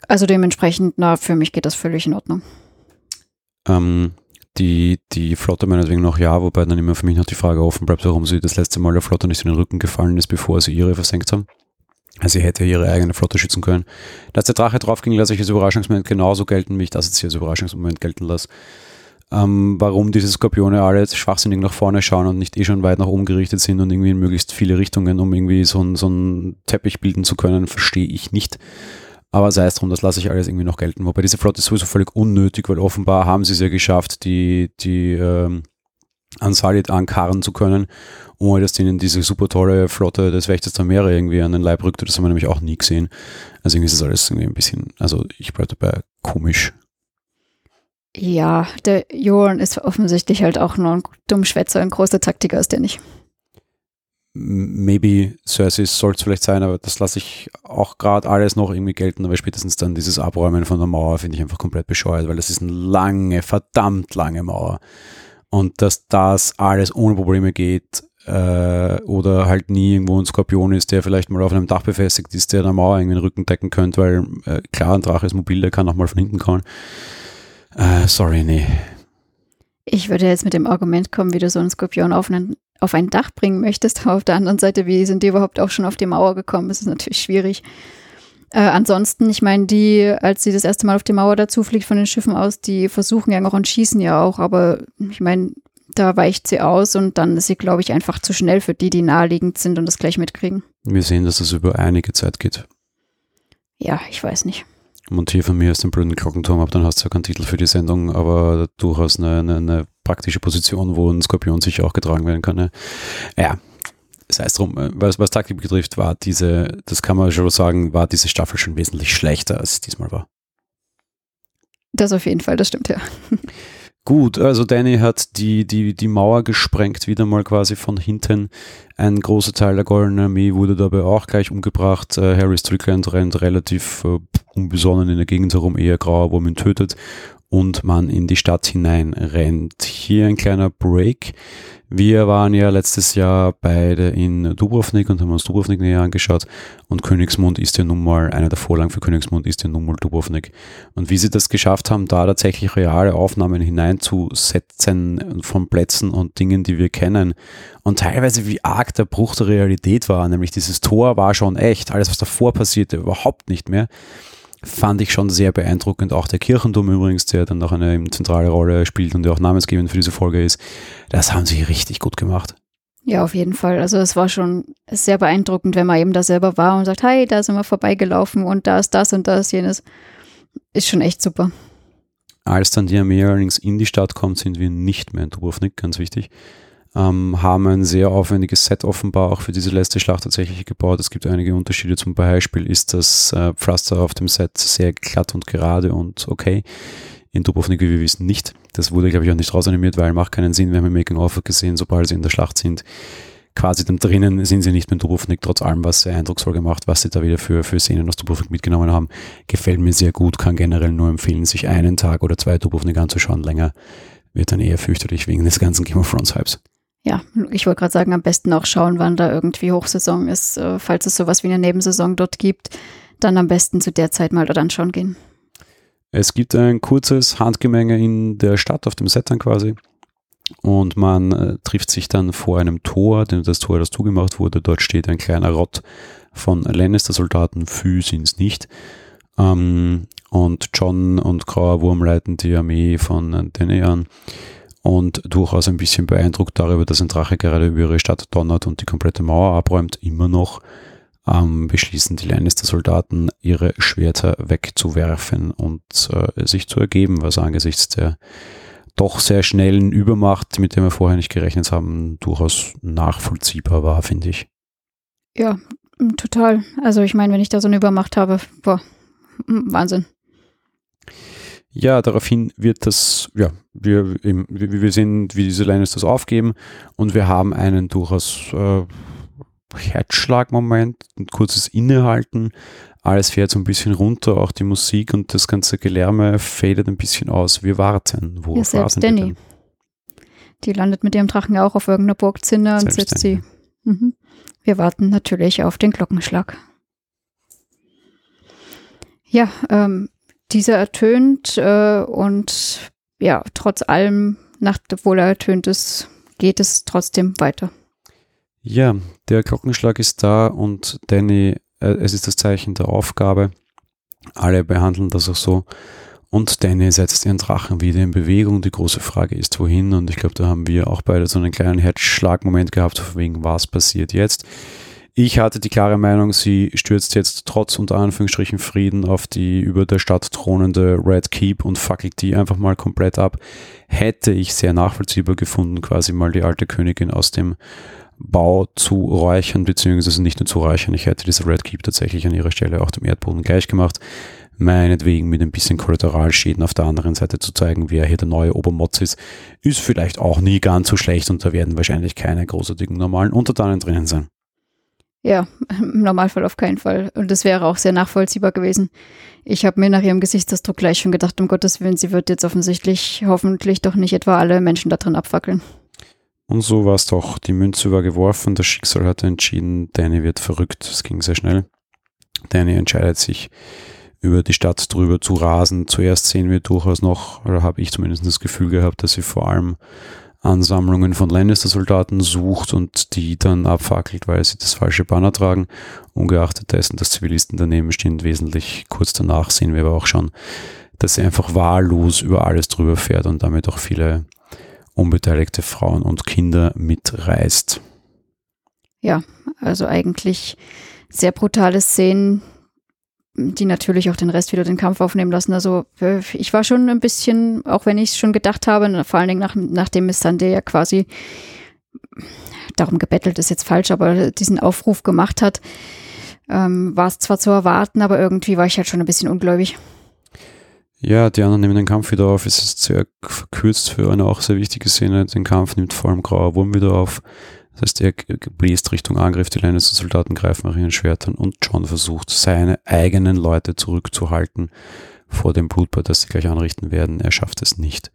Also dementsprechend, na, für mich geht das völlig in Ordnung. Ähm, die, die Flotte meinetwegen noch ja, wobei dann immer für mich noch die Frage offen bleibt, warum sie das letzte Mal der Flotte nicht in den Rücken gefallen ist, bevor sie ihre versenkt haben. Also sie hätte ihre eigene Flotte schützen können. Dass der Drache draufging, lasse ich als Überraschungsmoment genauso gelten, wie ich das jetzt hier als Überraschungsmoment gelten lasse. Ähm, warum diese Skorpione alle schwachsinnig nach vorne schauen und nicht eh schon weit nach oben gerichtet sind und irgendwie in möglichst viele Richtungen, um irgendwie so, so einen Teppich bilden zu können, verstehe ich nicht. Aber sei es drum, das lasse ich alles irgendwie noch gelten. Wobei diese Flotte ist sowieso völlig unnötig, weil offenbar haben sie es ja geschafft, die, die ähm, Ansalit ankarren zu können, ohne dass denen diese super tolle Flotte des Wächters der Meere irgendwie an den Leib rückte. Das haben wir nämlich auch nie gesehen. Also irgendwie ist das alles irgendwie ein bisschen, also ich bleibe dabei komisch. Ja, der Joran ist offensichtlich halt auch nur ein Dummschwätzer, ein großer Taktiker ist der nicht maybe Cersei soll es vielleicht sein, aber das lasse ich auch gerade alles noch irgendwie gelten, aber spätestens dann dieses Abräumen von der Mauer finde ich einfach komplett bescheuert, weil das ist eine lange, verdammt lange Mauer. Und dass das alles ohne Probleme geht äh, oder halt nie irgendwo ein Skorpion ist, der vielleicht mal auf einem Dach befestigt ist, der der Mauer irgendwie den Rücken decken könnte, weil äh, klar, ein Drache ist mobil, der kann auch mal von hinten kommen. Äh, sorry, nee. Ich würde jetzt mit dem Argument kommen, wie du so einen Skorpion auf einen auf ein Dach bringen möchtest. Aber auf der anderen Seite, wie sind die überhaupt auch schon auf die Mauer gekommen? Das ist natürlich schwierig. Äh, ansonsten, ich meine, die, als sie das erste Mal auf die Mauer dazu fliegt von den Schiffen aus, die versuchen ja noch und schießen ja auch, aber ich meine, da weicht sie aus und dann ist sie, glaube ich, einfach zu schnell für die, die naheliegend sind und das gleich mitkriegen. Wir sehen, dass es über einige Zeit geht. Ja, ich weiß nicht. Montier von mir aus dem blöden Glockenturm ab, dann hast du ja keinen Titel für die Sendung, aber durchaus eine, eine, eine praktische Position, wo ein Skorpion sicher auch getragen werden kann. Ne? Ja, das heißt drum, äh, was, was Taktik betrifft, war diese, das kann man schon sagen, war diese Staffel schon wesentlich schlechter, als es diesmal war. Das auf jeden Fall, das stimmt ja. Gut, also Danny hat die, die, die Mauer gesprengt, wieder mal quasi von hinten. Ein großer Teil der Golden Armee wurde dabei auch gleich umgebracht. Äh, Harry Strickland rennt relativ äh, unbesonnen in der Gegend herum, eher grauer Wurm tötet und man in die Stadt hinein rennt. Hier ein kleiner Break. Wir waren ja letztes Jahr beide in Dubrovnik und haben uns Dubrovnik näher angeschaut und Königsmund ist ja nun mal, einer der Vorlagen für Königsmund ist ja nun mal Dubrovnik. Und wie sie das geschafft haben, da tatsächlich reale Aufnahmen hineinzusetzen von Plätzen und Dingen, die wir kennen und teilweise wie arg der Bruch der Realität war, nämlich dieses Tor war schon echt, alles was davor passierte überhaupt nicht mehr fand ich schon sehr beeindruckend. Auch der Kirchenturm übrigens, der dann noch eine zentrale Rolle spielt und der auch namensgebend für diese Folge ist. Das haben sie richtig gut gemacht. Ja, auf jeden Fall. Also es war schon sehr beeindruckend, wenn man eben da selber war und sagt, hey, da sind wir vorbeigelaufen und da ist das und das, jenes. Ist schon echt super. Als dann die Armee allerdings in die Stadt kommt, sind wir nicht mehr in Dubrovnik, ganz wichtig ähm, haben ein sehr aufwendiges Set offenbar auch für diese letzte Schlacht tatsächlich gebaut. Es gibt einige Unterschiede. Zum Beispiel ist das äh, Pflaster auf dem Set sehr glatt und gerade und okay. In Dubrovnik, wie wir wissen, nicht. Das wurde, glaube ich, auch nicht rausanimiert, weil macht keinen Sinn. Wir haben im Making-of gesehen, sobald sie in der Schlacht sind, quasi dann drinnen sind sie nicht in Dubrovnik, trotz allem, was sehr eindrucksvoll gemacht, was sie da wieder für, für Szenen aus Dubrovnik mitgenommen haben. Gefällt mir sehr gut, kann generell nur empfehlen, sich einen Tag oder zwei Dubrovnik anzuschauen. Länger wird dann eher fürchterlich wegen des ganzen Game of Thrones Hypes ja, ich wollte gerade sagen, am besten auch schauen, wann da irgendwie Hochsaison ist. Äh, falls es sowas wie eine Nebensaison dort gibt, dann am besten zu der Zeit mal dort anschauen gehen. Es gibt ein kurzes Handgemenge in der Stadt, auf dem Set dann quasi. Und man äh, trifft sich dann vor einem Tor, denn das Tor, das zugemacht wurde, dort steht ein kleiner Rott von Lannister-Soldaten, Fü sind es nicht. Ähm, und John und Grauer Wurm leiten die Armee von Danny an und durchaus ein bisschen beeindruckt darüber, dass ein Drache gerade über ihre Stadt donnert und die komplette Mauer abräumt, immer noch ähm, beschließen die Lannister-Soldaten, ihre Schwerter wegzuwerfen und äh, sich zu ergeben, was angesichts der doch sehr schnellen Übermacht, mit der wir vorher nicht gerechnet haben, durchaus nachvollziehbar war, finde ich. Ja, total. Also ich meine, wenn ich da so eine Übermacht habe, boah, Wahnsinn. Ja, daraufhin wird das, ja, wir, eben, wir sehen, wie diese Lines das aufgeben und wir haben einen durchaus äh, Herzschlagmoment, ein kurzes Innehalten. Alles fährt so ein bisschen runter, auch die Musik und das ganze Gelärme fadet ein bisschen aus. Wir warten. Wo ja, selbst Danny. Die landet mit ihrem Drachen auch auf irgendeiner Burgzinne und setzt sie. Mhm. Wir warten natürlich auf den Glockenschlag. Ja, ähm, dieser ertönt äh, und ja, trotz allem, nach, obwohl er ertönt ist, geht es trotzdem weiter. Ja, der Glockenschlag ist da und Danny, äh, es ist das Zeichen der Aufgabe. Alle behandeln das auch so. Und Danny setzt ihren Drachen wieder in Bewegung. Die große Frage ist, wohin? Und ich glaube, da haben wir auch beide so einen kleinen Herzschlagmoment gehabt, wegen was passiert jetzt. Ich hatte die klare Meinung, sie stürzt jetzt trotz unter Anführungsstrichen Frieden auf die über der Stadt thronende Red Keep und fackelt die einfach mal komplett ab. Hätte ich sehr nachvollziehbar gefunden, quasi mal die alte Königin aus dem Bau zu räuchern, beziehungsweise nicht nur zu räuchern. Ich hätte diese Red Keep tatsächlich an ihrer Stelle auch dem Erdboden gleich gemacht. Meinetwegen mit ein bisschen Kollateralschäden auf der anderen Seite zu zeigen, wer hier der neue Obermotz ist, ist vielleicht auch nie ganz so schlecht und da werden wahrscheinlich keine großartigen normalen Untertanen drinnen sein. Ja, im Normalfall auf keinen Fall. Und das wäre auch sehr nachvollziehbar gewesen. Ich habe mir nach ihrem Gesichtsausdruck gleich schon gedacht, um Gottes Willen, sie wird jetzt offensichtlich hoffentlich doch nicht etwa alle Menschen da drin abfackeln. Und so war es doch. Die Münze war geworfen, das Schicksal hatte entschieden, Danny wird verrückt. Es ging sehr schnell. Danny entscheidet sich, über die Stadt drüber zu rasen. Zuerst sehen wir durchaus noch, oder habe ich zumindest das Gefühl gehabt, dass sie vor allem Ansammlungen von Lannister-Soldaten sucht und die dann abfackelt, weil sie das falsche Banner tragen. Ungeachtet dessen, dass Zivilisten daneben stehen, wesentlich kurz danach sehen wir aber auch schon, dass sie einfach wahllos über alles drüber fährt und damit auch viele unbeteiligte Frauen und Kinder mitreißt. Ja, also eigentlich sehr brutale Szenen, die natürlich auch den Rest wieder den Kampf aufnehmen lassen. Also äh, ich war schon ein bisschen, auch wenn ich es schon gedacht habe, vor allen Dingen nach, nachdem Miss Sunday ja quasi darum gebettelt ist jetzt falsch, aber diesen Aufruf gemacht hat, ähm, war es zwar zu erwarten, aber irgendwie war ich halt schon ein bisschen ungläubig. Ja, die anderen nehmen den Kampf wieder auf. Es ist sehr verkürzt für eine auch sehr wichtige Szene. Den Kampf nimmt vor allem Grauer Wurm wieder auf. Das heißt, er bläst Richtung Angriff, die Lannister-Soldaten greifen nach ihren Schwertern und John versucht, seine eigenen Leute zurückzuhalten vor dem Blutbad, das sie gleich anrichten werden. Er schafft es nicht.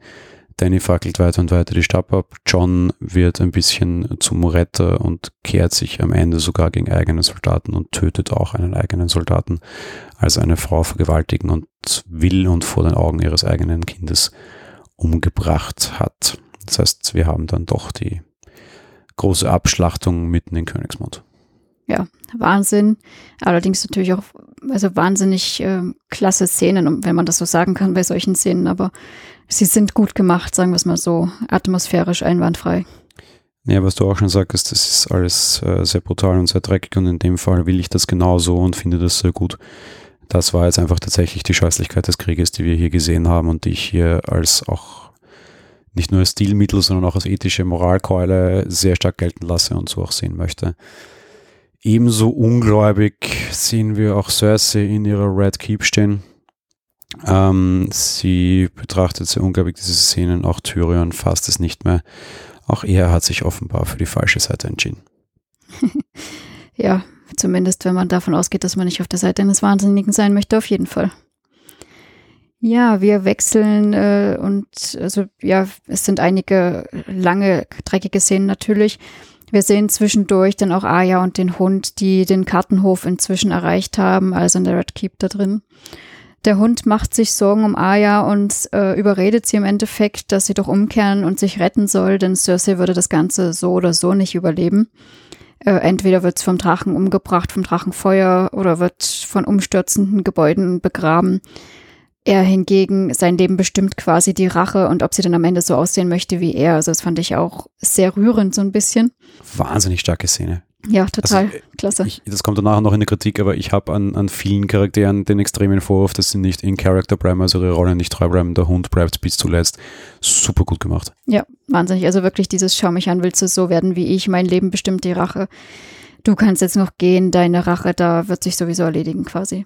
Danny fackelt weiter und weiter die Stab ab. John wird ein bisschen zum Retter und kehrt sich am Ende sogar gegen eigene Soldaten und tötet auch einen eigenen Soldaten, als eine Frau vergewaltigen und will und vor den Augen ihres eigenen Kindes umgebracht hat. Das heißt, wir haben dann doch die große Abschlachtung mitten in Königsmund. Ja, Wahnsinn. Allerdings natürlich auch, also wahnsinnig äh, klasse Szenen, wenn man das so sagen kann bei solchen Szenen, aber sie sind gut gemacht, sagen wir es mal so, atmosphärisch einwandfrei. Ja, was du auch schon sagst, das ist alles äh, sehr brutal und sehr dreckig und in dem Fall will ich das genauso und finde das sehr gut. Das war jetzt einfach tatsächlich die Scheußlichkeit des Krieges, die wir hier gesehen haben und die ich hier als auch nicht nur als Stilmittel, sondern auch als ethische Moralkeule sehr stark gelten lasse und so auch sehen möchte. Ebenso ungläubig sehen wir auch Cersei in ihrer Red Keep stehen. Ähm, sie betrachtet sehr ungläubig diese Szenen, auch Tyrion fasst es nicht mehr. Auch er hat sich offenbar für die falsche Seite entschieden. ja, zumindest wenn man davon ausgeht, dass man nicht auf der Seite eines Wahnsinnigen sein möchte, auf jeden Fall. Ja, wir wechseln äh, und also ja, es sind einige lange dreckige Szenen natürlich. Wir sehen zwischendurch dann auch Aya und den Hund, die den Kartenhof inzwischen erreicht haben, also in der Red Keep da drin. Der Hund macht sich Sorgen um Aya und äh, überredet sie im Endeffekt, dass sie doch umkehren und sich retten soll, denn Cersei würde das Ganze so oder so nicht überleben. Äh, entweder wird es vom Drachen umgebracht, vom Drachenfeuer oder wird von umstürzenden Gebäuden begraben. Er hingegen, sein Leben bestimmt quasi die Rache und ob sie dann am Ende so aussehen möchte wie er. Also das fand ich auch sehr rührend so ein bisschen. Wahnsinnig starke Szene. Ja, total. Also, Klasse. Ich, das kommt danach noch in der Kritik, aber ich habe an, an vielen Charakteren den extremen Vorwurf, dass sie nicht in Character bleiben, also ihre Rolle nicht treu bleiben. Der Hund bleibt bis zuletzt. Super gut gemacht. Ja, wahnsinnig. Also wirklich dieses Schau mich an, willst du so werden wie ich? Mein Leben bestimmt die Rache. Du kannst jetzt noch gehen, deine Rache, da wird sich sowieso erledigen quasi.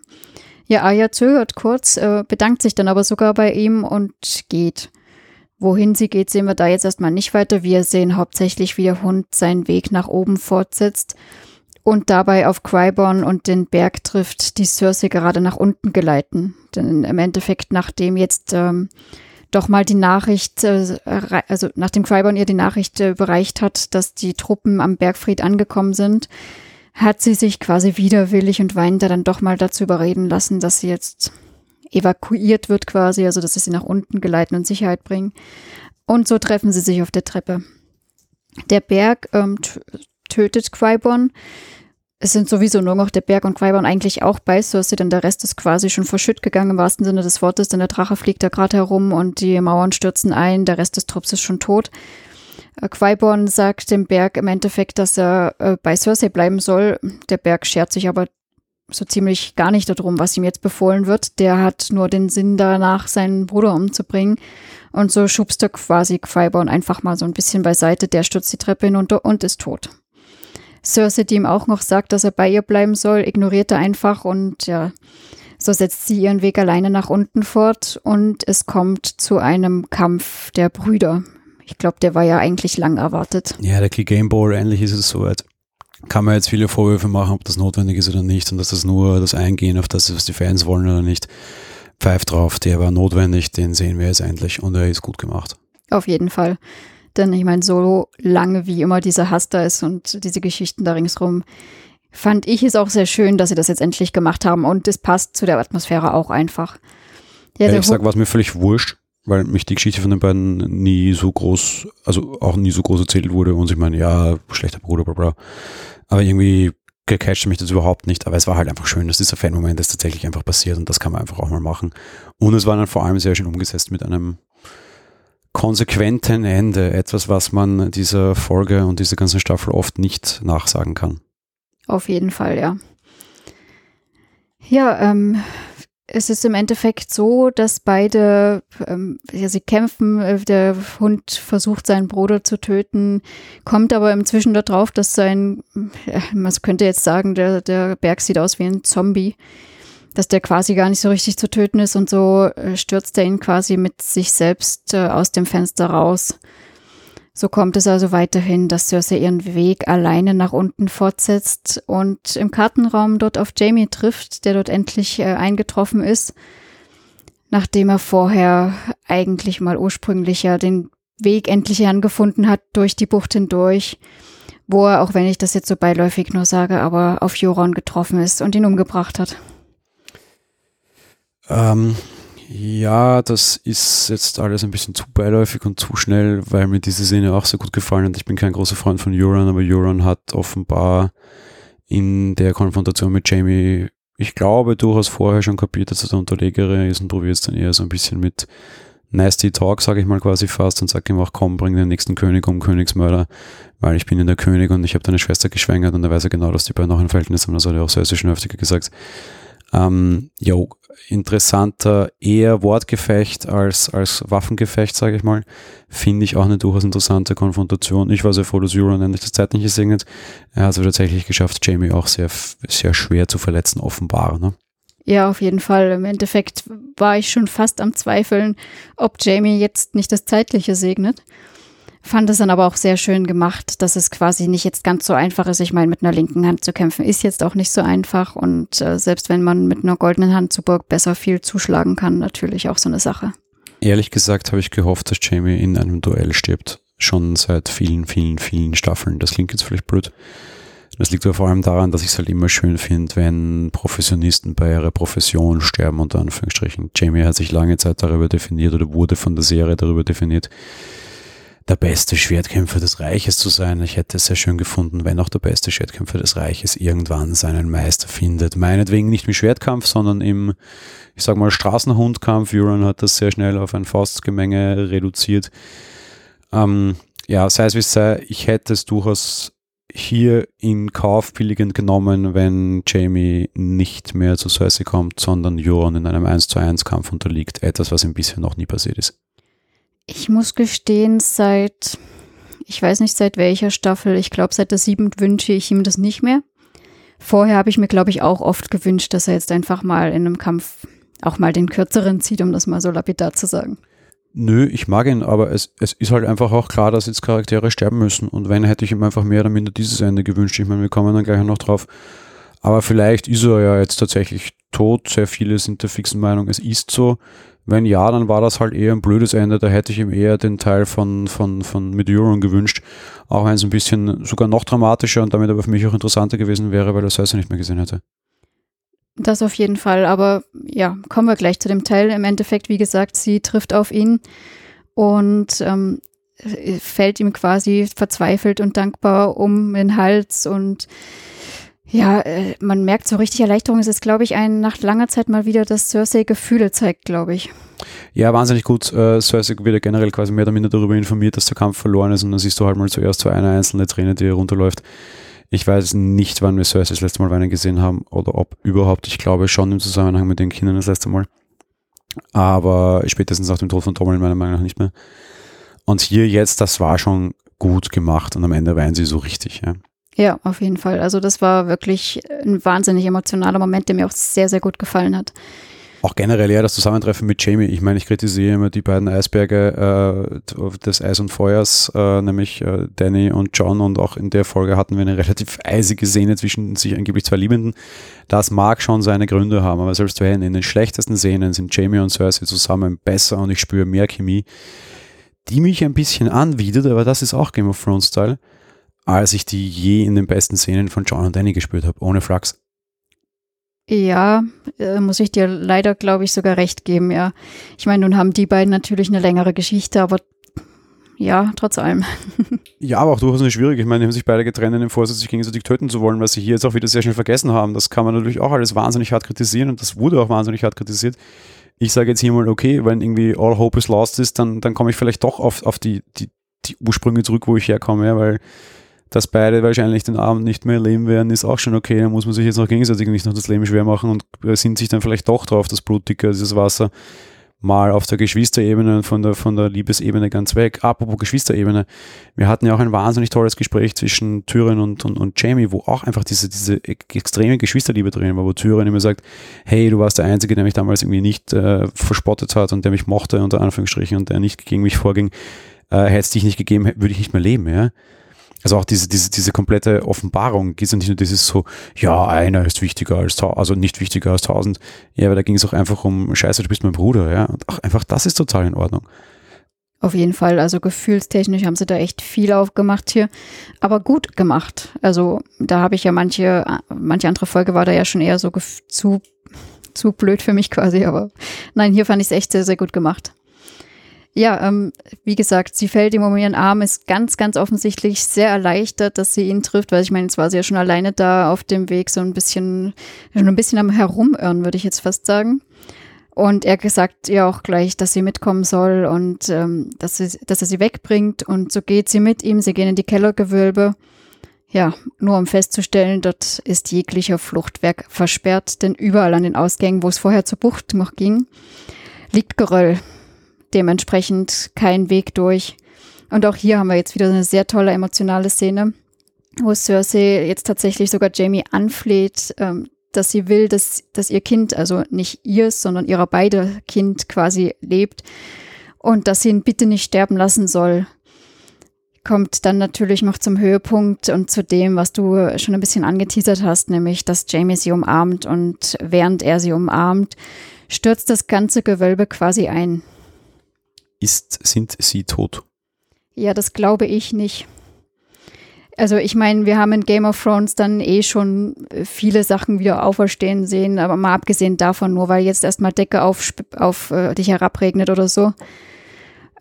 Ja, Aya zögert kurz, äh, bedankt sich dann aber sogar bei ihm und geht. Wohin sie geht, sehen wir da jetzt erstmal nicht weiter. Wir sehen hauptsächlich, wie der Hund seinen Weg nach oben fortsetzt und dabei auf Qyborn und den Berg trifft, die Cersei gerade nach unten geleiten. Denn im Endeffekt, nachdem jetzt ähm, doch mal die Nachricht, äh, also nachdem Qyborn ihr die Nachricht äh, bereicht hat, dass die Truppen am Bergfried angekommen sind, hat sie sich quasi widerwillig und weinend dann doch mal dazu überreden lassen, dass sie jetzt evakuiert wird quasi, also dass sie sie nach unten geleiten und Sicherheit bringen. Und so treffen sie sich auf der Treppe. Der Berg ähm, tötet Quibon. Es sind sowieso nur noch der Berg und Quibon eigentlich auch bei Cersei, denn der Rest ist quasi schon verschütt gegangen im wahrsten Sinne des Wortes, denn der Drache fliegt da gerade herum und die Mauern stürzen ein, der Rest des Trupps ist schon tot. Äh, Qui-Gon sagt dem Berg im Endeffekt, dass er äh, bei Cersei bleiben soll. Der Berg schert sich aber so ziemlich gar nicht darum, was ihm jetzt befohlen wird. Der hat nur den Sinn danach, seinen Bruder umzubringen. Und so schubst er quasi Qui-Gon einfach mal so ein bisschen beiseite. Der stürzt die Treppe hinunter und ist tot. Cersei, die ihm auch noch sagt, dass er bei ihr bleiben soll, ignoriert er einfach und ja, so setzt sie ihren Weg alleine nach unten fort und es kommt zu einem Kampf der Brüder. Ich glaube, der war ja eigentlich lang erwartet. Ja, der Key Game Ball, ähnlich ist es soweit. Kann man jetzt viele Vorwürfe machen, ob das notwendig ist oder nicht und dass das nur das Eingehen auf das, was die Fans wollen oder nicht. Pfeift drauf, der war notwendig, den sehen wir jetzt endlich und er ist gut gemacht. Auf jeden Fall. Denn ich meine, so lange wie immer dieser Hass da ist und diese Geschichten da ringsrum, fand ich es auch sehr schön, dass sie das jetzt endlich gemacht haben und es passt zu der Atmosphäre auch einfach. Ja, Ehrlich gesagt war es mir völlig wurscht, weil mich die Geschichte von den beiden nie so groß, also auch nie so groß erzählt wurde und ich meine, ja, schlechter Bruder, bla bla. Aber irgendwie gecatcht mich das überhaupt nicht, aber es war halt einfach schön, dass dieser Fan-Moment ist tatsächlich einfach passiert und das kann man einfach auch mal machen. Und es war dann vor allem sehr schön umgesetzt mit einem konsequenten Ende, etwas, was man dieser Folge und dieser ganzen Staffel oft nicht nachsagen kann. Auf jeden Fall, ja. Ja, ähm, es ist im Endeffekt so, dass beide, ähm, ja, sie kämpfen, äh, der Hund versucht seinen Bruder zu töten, kommt aber inzwischen darauf, dass sein, man könnte jetzt sagen, der, der Berg sieht aus wie ein Zombie, dass der quasi gar nicht so richtig zu töten ist und so äh, stürzt er ihn quasi mit sich selbst äh, aus dem Fenster raus. So kommt es also weiterhin, dass Cersei ihren Weg alleine nach unten fortsetzt und im Kartenraum dort auf Jamie trifft, der dort endlich äh, eingetroffen ist, nachdem er vorher eigentlich mal ursprünglich ja den Weg endlich angefunden hat durch die Bucht hindurch, wo er, auch wenn ich das jetzt so beiläufig nur sage, aber auf Joron getroffen ist und ihn umgebracht hat. Ähm, ja, das ist jetzt alles ein bisschen zu beiläufig und zu schnell, weil mir diese Szene auch sehr gut gefallen hat. Ich bin kein großer Freund von Euron, aber Euron hat offenbar in der Konfrontation mit Jamie, ich glaube, durchaus vorher schon kapiert, dass er der Unterlegere ist und probiert es dann eher so ein bisschen mit Nasty Talk, sage ich mal quasi fast, und sagt ihm auch, komm, bring den nächsten König um, Königsmörder, weil ich bin in der König und ich habe deine Schwester geschwängert und er weiß ja genau, dass die beiden noch ein Verhältnis haben, das hat er auch sehr, sehr schön öfter gesagt. Ähm, jo, interessanter, eher Wortgefecht als, als Waffengefecht, sage ich mal. Finde ich auch eine durchaus interessante Konfrontation. Ich war sehr froh, dass Euron endlich das Zeit nicht gesegnet. Er hat es tatsächlich geschafft, Jamie auch sehr, sehr schwer zu verletzen, offenbar. Ne? Ja, auf jeden Fall. Im Endeffekt war ich schon fast am Zweifeln, ob Jamie jetzt nicht das Zeitliche segnet. Fand es dann aber auch sehr schön gemacht, dass es quasi nicht jetzt ganz so einfach ist. Ich meine, mit einer linken Hand zu kämpfen ist jetzt auch nicht so einfach. Und äh, selbst wenn man mit einer goldenen Hand zu Burg besser viel zuschlagen kann, natürlich auch so eine Sache. Ehrlich gesagt habe ich gehofft, dass Jamie in einem Duell stirbt. Schon seit vielen, vielen, vielen Staffeln. Das klingt jetzt vielleicht blöd. Das liegt aber vor allem daran, dass ich es halt immer schön finde, wenn Professionisten bei ihrer Profession sterben, unter Anführungsstrichen. Jamie hat sich lange Zeit darüber definiert oder wurde von der Serie darüber definiert, der beste Schwertkämpfer des Reiches zu sein. Ich hätte es sehr schön gefunden, wenn auch der beste Schwertkämpfer des Reiches irgendwann seinen Meister findet. Meinetwegen nicht im Schwertkampf, sondern im, ich sag mal, Straßenhundkampf. Euron hat das sehr schnell auf ein Faustgemenge reduziert. Ähm, ja, sei es wie es sei, ich hätte es durchaus hier in Kauf billigend genommen, wenn Jamie nicht mehr zu Cersei kommt, sondern Euron in einem 1 zu 1 Kampf unterliegt. Etwas, was ihm bisher noch nie passiert ist. Ich muss gestehen, seit, ich weiß nicht seit welcher Staffel, ich glaube seit der siebten wünsche ich ihm das nicht mehr. Vorher habe ich mir, glaube ich, auch oft gewünscht, dass er jetzt einfach mal in einem Kampf auch mal den kürzeren zieht, um das mal so lapidar zu sagen. Nö, ich mag ihn, aber es, es ist halt einfach auch klar, dass jetzt Charaktere sterben müssen. Und wenn, hätte ich ihm einfach mehr oder minder dieses Ende gewünscht. Ich meine, wir kommen dann gleich noch drauf. Aber vielleicht ist er ja jetzt tatsächlich tot. Sehr viele sind der fixen Meinung, es ist so. Wenn ja, dann war das halt eher ein blödes Ende. Da hätte ich ihm eher den Teil von, von, von mit Euron gewünscht. Auch wenn es ein bisschen sogar noch dramatischer und damit aber für mich auch interessanter gewesen wäre, weil er Cersei nicht mehr gesehen hätte. Das auf jeden Fall. Aber ja, kommen wir gleich zu dem Teil. Im Endeffekt, wie gesagt, sie trifft auf ihn und ähm, fällt ihm quasi verzweifelt und dankbar um den Hals und Ja, äh, man merkt so richtig Erleichterung. Es ist, glaube ich, ein nach langer Zeit mal wieder, dass Cersei Gefühle zeigt, glaube ich. Ja, wahnsinnig gut. Äh, Cersei wird ja generell quasi mehr oder minder darüber informiert, dass der Kampf verloren ist und dann siehst du halt mal zuerst so eine einzelne Träne, die runterläuft. Ich weiß nicht, wann wir Cersei das letzte Mal weinen gesehen haben oder ob überhaupt. Ich glaube schon im Zusammenhang mit den Kindern das letzte Mal. Aber spätestens nach dem Tod von Tommen meiner Meinung nach nicht mehr. Und hier jetzt, das war schon gut gemacht und am Ende weinen sie so richtig. Ja. Ja, auf jeden Fall. Also das war wirklich ein wahnsinnig emotionaler Moment, der mir auch sehr, sehr gut gefallen hat. Auch generell ja das Zusammentreffen mit Jamie. Ich meine, ich kritisiere immer die beiden Eisberge äh, des Eis und Feuers, äh, nämlich äh, Danny und John. Und auch in der Folge hatten wir eine relativ eisige Szene zwischen sich angeblich zwei Liebenden. Das mag schon seine Gründe haben, aber selbst wenn in den schlechtesten Szenen sind Jamie und Cersei zusammen besser und ich spüre mehr Chemie, die mich ein bisschen anwidert, aber das ist auch Game of Thrones Style als ich die je in den besten Szenen von John und Danny gespürt habe, ohne Flachs. Ja, äh, muss ich dir leider, glaube ich, sogar recht geben, ja. Ich meine, nun haben die beiden natürlich eine längere Geschichte, aber ja, trotz allem. ja, aber auch durchaus eine schwierige. Ich meine, die haben sich beide getrennt in dem Vorsatz, sich gegenseitig töten zu wollen, was sie hier jetzt auch wieder sehr schnell vergessen haben. Das kann man natürlich auch alles wahnsinnig hart kritisieren und das wurde auch wahnsinnig hart kritisiert. Ich sage jetzt hier mal, okay, wenn irgendwie all hope is lost ist, dann, dann komme ich vielleicht doch auf, auf die, die, die Ursprünge zurück, wo ich herkomme, ja, weil dass beide wahrscheinlich den Abend nicht mehr leben werden, ist auch schon okay. Da muss man sich jetzt auch gegenseitig nicht noch das Leben schwer machen und sind sich dann vielleicht doch drauf, das Blutdicker, dieses Wasser mal auf der Geschwisterebene und von der, von der Liebesebene ganz weg. Apropos Geschwisterebene, wir hatten ja auch ein wahnsinnig tolles Gespräch zwischen Tyrion und, und, und Jamie, wo auch einfach diese, diese extreme Geschwisterliebe drin war, wo Tyrion immer sagt, hey, du warst der Einzige, der mich damals irgendwie nicht äh, verspottet hat und der mich mochte, unter Anführungsstrichen, und der nicht gegen mich vorging. Äh, hätte es dich nicht gegeben, würde ich nicht mehr leben, ja. Also auch diese, diese, diese komplette Offenbarung geht es nicht nur dieses so, ja, einer ist wichtiger als tausend, also nicht wichtiger als tausend. Ja, aber da ging es auch einfach um, scheiße, du bist mein Bruder, ja. Und auch einfach das ist total in Ordnung. Auf jeden Fall, also gefühlstechnisch haben sie da echt viel aufgemacht hier, aber gut gemacht. Also da habe ich ja manche, manche andere Folge war da ja schon eher so zu, zu blöd für mich quasi, aber nein, hier fand ich es echt sehr, sehr gut gemacht. Ja, ähm, wie gesagt, sie fällt ihm um ihren Arm, ist ganz, ganz offensichtlich sehr erleichtert, dass sie ihn trifft, weil ich meine, jetzt war sie ja schon alleine da auf dem Weg, so ein bisschen, schon ein bisschen am Herumirren, würde ich jetzt fast sagen. Und er gesagt ihr auch gleich, dass sie mitkommen soll und ähm, dass, sie, dass er sie wegbringt. Und so geht sie mit ihm. Sie gehen in die Kellergewölbe. Ja, nur um festzustellen, dort ist jeglicher Fluchtwerk versperrt, denn überall an den Ausgängen, wo es vorher zur Bucht noch ging, liegt Geröll dementsprechend kein Weg durch. Und auch hier haben wir jetzt wieder eine sehr tolle emotionale Szene, wo Cersei jetzt tatsächlich sogar Jamie anfleht, ähm, dass sie will, dass, dass ihr Kind, also nicht ihrs, sondern ihrer beide Kind quasi lebt und dass sie ihn bitte nicht sterben lassen soll. Kommt dann natürlich noch zum Höhepunkt und zu dem, was du schon ein bisschen angeteasert hast, nämlich, dass Jamie sie umarmt und während er sie umarmt, stürzt das ganze Gewölbe quasi ein ist, sind sie tot? Ja, das glaube ich nicht. Also ich meine, wir haben in Game of Thrones dann eh schon viele Sachen wieder auferstehen sehen, aber mal abgesehen davon, nur weil jetzt erstmal Decke auf, auf äh, dich herabregnet oder so,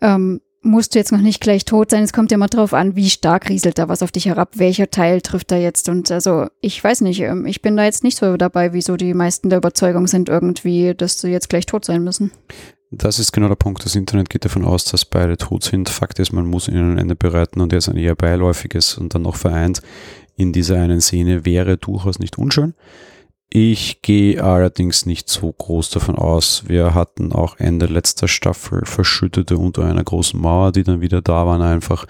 ähm, musst du jetzt noch nicht gleich tot sein. Es kommt ja mal drauf an, wie stark rieselt da was auf dich herab, welcher Teil trifft da jetzt. Und also ich weiß nicht, ähm, ich bin da jetzt nicht so dabei, wieso die meisten der Überzeugung sind irgendwie, dass sie jetzt gleich tot sein müssen. Das ist genau der Punkt. Das Internet geht davon aus, dass beide tot sind. Fakt ist, man muss ihnen ein Ende bereiten und jetzt ein eher beiläufiges und dann noch vereint in dieser einen Szene wäre durchaus nicht unschön. Ich gehe allerdings nicht so groß davon aus. Wir hatten auch Ende letzter Staffel Verschüttete unter einer großen Mauer, die dann wieder da waren einfach.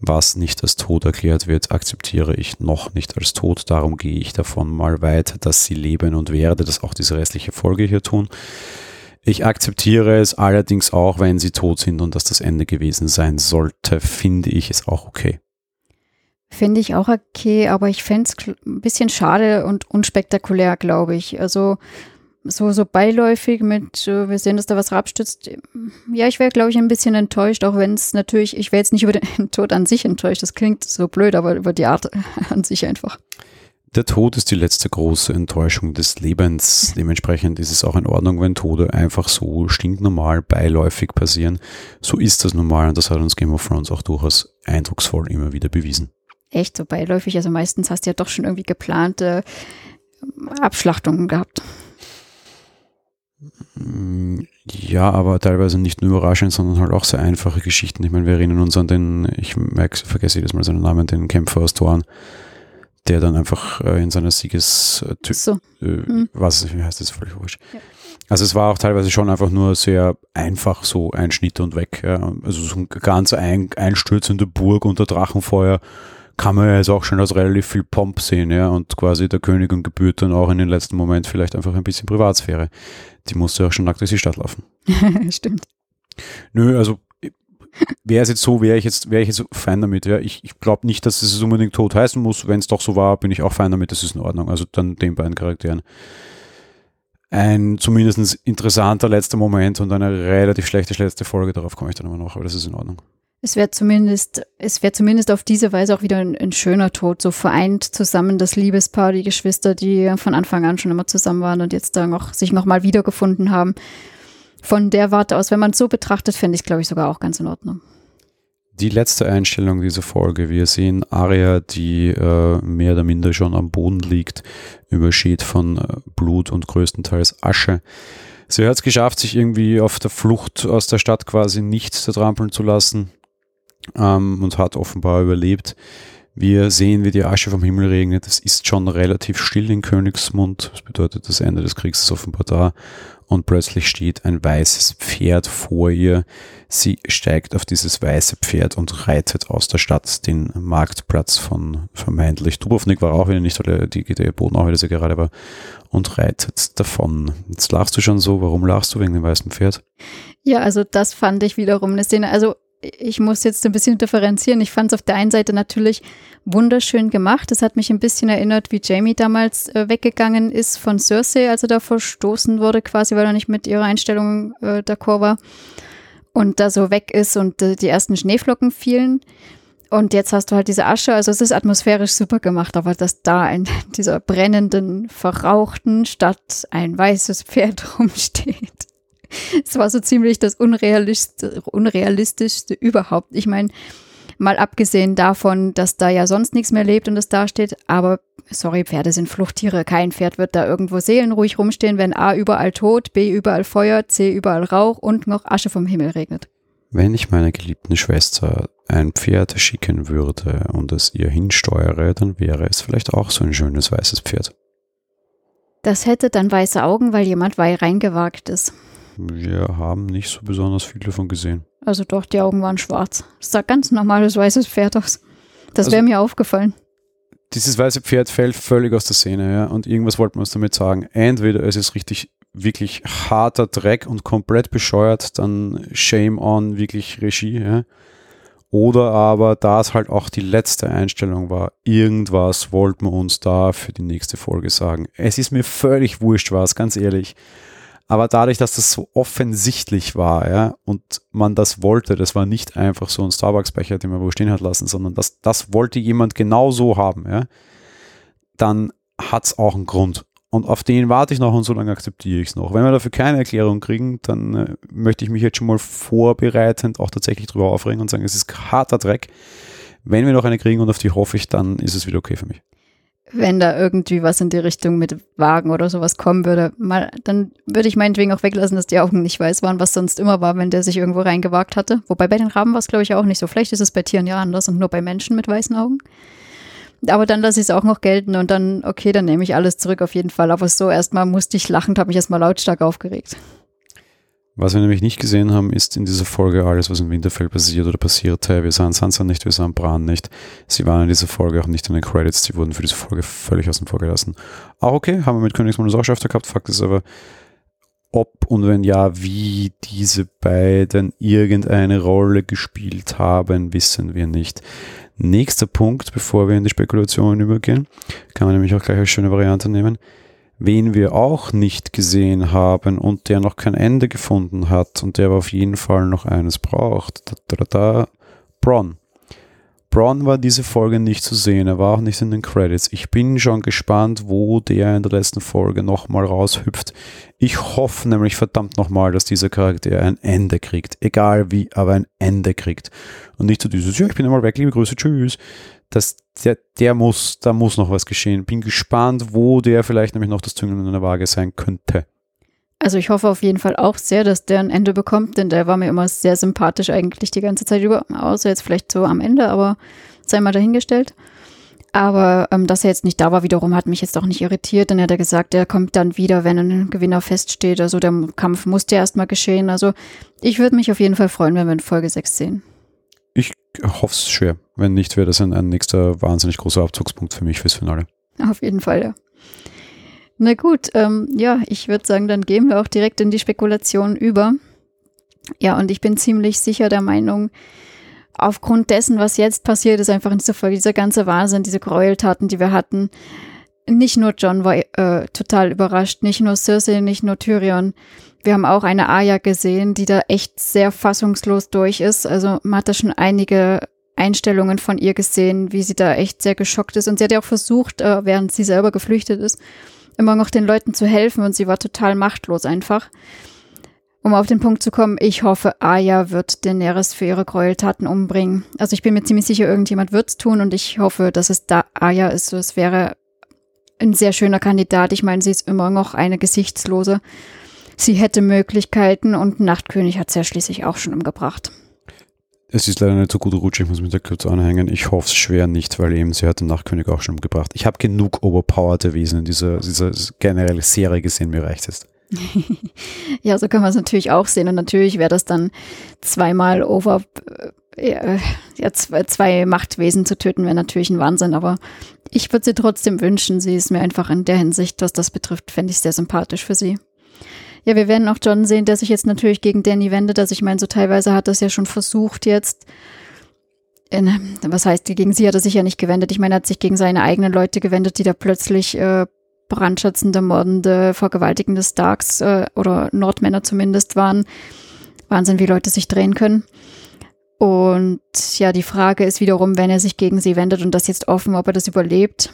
Was nicht als tot erklärt wird, akzeptiere ich noch nicht als tot. Darum gehe ich davon mal weiter, dass sie leben und werde das auch diese restliche Folge hier tun. Ich akzeptiere es allerdings auch, wenn sie tot sind und dass das Ende gewesen sein sollte, finde ich es auch okay. Finde ich auch okay, aber ich fände es ein bisschen schade und unspektakulär, glaube ich. Also so, so beiläufig mit, äh, wir sehen, dass da was abstützt. Ja, ich wäre, glaube ich, ein bisschen enttäuscht, auch wenn es natürlich, ich wäre jetzt nicht über den Tod an sich enttäuscht, das klingt so blöd, aber über die Art an sich einfach. Der Tod ist die letzte große Enttäuschung des Lebens. Dementsprechend ist es auch in Ordnung, wenn Tode einfach so stinknormal beiläufig passieren. So ist das normal und das hat uns Game of Thrones auch durchaus eindrucksvoll immer wieder bewiesen. echt so beiläufig. Also meistens hast du ja doch schon irgendwie geplante Abschlachtungen gehabt. Ja, aber teilweise nicht nur überraschend, sondern halt auch sehr einfache Geschichten. Ich meine, wir erinnern uns an den, ich merke, vergesse jedes Mal seinen Namen, den Kämpfer aus Toren, der dann einfach äh, in seiner Sieges, äh, so. äh, hm. was, wie heißt das, völlig wurscht. Ja. Also es war auch teilweise schon einfach nur sehr einfach so ein Schnitt und weg. Ja. Also so eine ganz ein, einstürzende Burg unter Drachenfeuer kann man ja jetzt auch schon als relativ viel Pomp sehen, ja, und quasi der Königin gebührt dann auch in den letzten Moment vielleicht einfach ein bisschen Privatsphäre. Die musste auch schon nackt durch die Stadt laufen. Stimmt. Nö, also wäre es jetzt so, wäre ich jetzt, wäre ich jetzt fein damit. Ja. Ich, ich glaube nicht, dass es unbedingt tot heißen muss. Wenn es doch so war, bin ich auch fein damit, das ist in Ordnung. Also dann den beiden Charakteren. Ein zumindest interessanter letzter Moment und eine relativ schlechte letzte Folge, darauf komme ich dann immer noch, aber das ist in Ordnung. Es wäre zumindest, es wäre zumindest auf diese Weise auch wieder ein, ein, schöner Tod, so vereint zusammen das Liebespaar, die Geschwister, die von Anfang an schon immer zusammen waren und jetzt da noch, sich nochmal wiedergefunden haben. Von der Warte aus, wenn man es so betrachtet, fände ich, glaube ich, sogar auch ganz in Ordnung. Die letzte Einstellung dieser Folge, wir sehen Aria, die äh, mehr oder minder schon am Boden liegt, überschäht von äh, Blut und größtenteils Asche. Sie hat es geschafft, sich irgendwie auf der Flucht aus der Stadt quasi nicht zertrampeln zu lassen ähm, und hat offenbar überlebt. Wir sehen, wie die Asche vom Himmel regnet. Es ist schon relativ still in Königsmund. Das bedeutet, das Ende des Kriegs ist offenbar da. Und plötzlich steht ein weißes Pferd vor ihr. Sie steigt auf dieses weiße Pferd und reitet aus der Stadt den Marktplatz von vermeintlich Dubrovnik war auch wieder nicht, weil die, der Boden auch wieder sehr gerade war und reitet davon. Jetzt lachst du schon so. Warum lachst du wegen dem weißen Pferd? Ja, also das fand ich wiederum eine Szene. Also ich muss jetzt ein bisschen differenzieren. Ich fand es auf der einen Seite natürlich wunderschön gemacht. Es hat mich ein bisschen erinnert, wie Jamie damals äh, weggegangen ist von Cersei, als er da verstoßen wurde, quasi, weil er nicht mit ihrer Einstellung äh, d'accord war. Und da so weg ist und äh, die ersten Schneeflocken fielen. Und jetzt hast du halt diese Asche, also es ist atmosphärisch super gemacht, aber dass da in dieser brennenden, verrauchten Stadt ein weißes Pferd rumsteht es war so ziemlich das Unrealist Unrealistischste überhaupt. Ich meine, mal abgesehen davon, dass da ja sonst nichts mehr lebt und es da steht, aber sorry, Pferde sind Fluchttiere. Kein Pferd wird da irgendwo seelenruhig rumstehen, wenn A überall tot, B überall Feuer, C überall Rauch und noch Asche vom Himmel regnet. Wenn ich meiner geliebten Schwester ein Pferd schicken würde und es ihr hinsteuere, dann wäre es vielleicht auch so ein schönes weißes Pferd. Das hätte dann weiße Augen, weil jemand reingewagt ist. Wir haben nicht so besonders viel davon gesehen. Also doch, die Augen waren schwarz. Das sah ganz normales weißes Pferd aus. Das also, wäre mir aufgefallen. Dieses weiße Pferd fällt völlig aus der Szene, ja. Und irgendwas wollten wir uns damit sagen. Entweder es ist richtig, wirklich harter Dreck und komplett bescheuert, dann shame on wirklich Regie, ja. Oder aber, da es halt auch die letzte Einstellung war, irgendwas wollten wir uns da für die nächste Folge sagen. Es ist mir völlig wurscht was, ganz ehrlich. Aber dadurch, dass das so offensichtlich war, ja, und man das wollte, das war nicht einfach so ein Starbucks-Becher, den man wo stehen hat lassen, sondern das, das wollte jemand genau so haben, ja, dann hat es auch einen Grund. Und auf den warte ich noch und so lange akzeptiere ich es noch. Wenn wir dafür keine Erklärung kriegen, dann äh, möchte ich mich jetzt schon mal vorbereitend auch tatsächlich drüber aufregen und sagen, es ist harter Dreck. Wenn wir noch eine kriegen und auf die hoffe ich, dann ist es wieder okay für mich wenn da irgendwie was in die Richtung mit Wagen oder sowas kommen würde, mal, dann würde ich meinetwegen auch weglassen, dass die Augen nicht weiß waren, was sonst immer war, wenn der sich irgendwo reingewagt hatte. Wobei bei den Raben war es, glaube ich, auch nicht so. Vielleicht ist es bei Tieren ja anders und nur bei Menschen mit weißen Augen. Aber dann lasse ich es auch noch gelten und dann, okay, dann nehme ich alles zurück auf jeden Fall. Aber so erstmal musste ich lachend, habe mich erstmal lautstark aufgeregt. Was wir nämlich nicht gesehen haben, ist in dieser Folge alles, was in Winterfell passiert oder passierte. Wir sahen Sansa nicht, wir sahen Bran nicht. Sie waren in dieser Folge auch nicht in den Credits, die wurden für diese Folge völlig außen vor gelassen. Auch okay, haben wir mit Königsmund auch schon öfter gehabt. Fakt ist aber, ob und wenn ja, wie diese beiden irgendeine Rolle gespielt haben, wissen wir nicht. Nächster Punkt, bevor wir in die Spekulationen übergehen, kann man nämlich auch gleich als schöne Variante nehmen wen wir auch nicht gesehen haben und der noch kein Ende gefunden hat und der aber auf jeden Fall noch eines braucht. Da, da, da, Bron. Bron war diese Folge nicht zu sehen, er war auch nicht in den Credits. Ich bin schon gespannt, wo der in der letzten Folge nochmal raushüpft. Ich hoffe nämlich verdammt nochmal, dass dieser Charakter ein Ende kriegt. Egal wie, aber ein Ende kriegt. Und nicht so dieses, ja, ich bin einmal weg, liebe Grüße, tschüss das, der, der muss, da muss noch was geschehen. Bin gespannt, wo der vielleicht nämlich noch das Züngeln in der Waage sein könnte. Also ich hoffe auf jeden Fall auch sehr, dass der ein Ende bekommt, denn der war mir immer sehr sympathisch eigentlich die ganze Zeit über, außer jetzt vielleicht so am Ende, aber sei mal dahingestellt. Aber ähm, dass er jetzt nicht da war, wiederum hat mich jetzt auch nicht irritiert, denn er hat ja gesagt, er kommt dann wieder, wenn ein Gewinner feststeht. Also der Kampf musste erstmal geschehen. Also ich würde mich auf jeden Fall freuen, wenn wir in Folge 6 sehen. Ich hoffe es schwer. Wenn nicht, wäre das ein, ein nächster wahnsinnig großer Abzugspunkt für mich fürs Finale. Auf jeden Fall, ja. Na gut, ähm, ja, ich würde sagen, dann gehen wir auch direkt in die Spekulation über. Ja, und ich bin ziemlich sicher der Meinung, aufgrund dessen, was jetzt passiert ist, einfach in dieser Folge, dieser ganze Wahnsinn, diese Gräueltaten, die wir hatten, nicht nur John war äh, total überrascht, nicht nur Cersei, nicht nur Tyrion. Wir haben auch eine Aya gesehen, die da echt sehr fassungslos durch ist. Also man hat da schon einige Einstellungen von ihr gesehen, wie sie da echt sehr geschockt ist. Und sie hat ja auch versucht, äh, während sie selber geflüchtet ist, immer noch den Leuten zu helfen und sie war total machtlos einfach. Um auf den Punkt zu kommen, ich hoffe, Aya wird Daenerys für ihre Gräueltaten umbringen. Also ich bin mir ziemlich sicher, irgendjemand wird es tun und ich hoffe, dass es da Aya ist. Es wäre ein sehr schöner Kandidat. Ich meine, sie ist immer noch eine Gesichtslose. Sie hätte Möglichkeiten und Nachtkönig hat sie ja schließlich auch schon umgebracht. Es ist leider nicht so gut rutscht, ich muss mich da kurz anhängen. Ich hoffe es schwer nicht, weil eben sie hat den Nachtkönig auch schon umgebracht. Ich habe genug overpowered Wesen in dieser, dieser generelle Serie gesehen, mir reicht es. ja, so kann man es natürlich auch sehen. Und natürlich wäre das dann zweimal over, äh, ja, zwei, zwei Machtwesen zu töten, wäre natürlich ein Wahnsinn. Aber ich würde sie trotzdem wünschen. Sie ist mir einfach in der Hinsicht, was das betrifft, fände ich sehr sympathisch für sie. Ja, wir werden auch John sehen, der sich jetzt natürlich gegen Danny wendet. Also ich meine, so teilweise hat das ja schon versucht jetzt. In, was heißt, gegen sie hat er sich ja nicht gewendet. Ich meine, er hat sich gegen seine eigenen Leute gewendet, die da plötzlich äh, brandschatzende, mordende, vergewaltigende Starks äh, oder Nordmänner zumindest waren. Wahnsinn, wie Leute sich drehen können. Und ja, die Frage ist wiederum, wenn er sich gegen sie wendet und das jetzt offen, ob er das überlebt.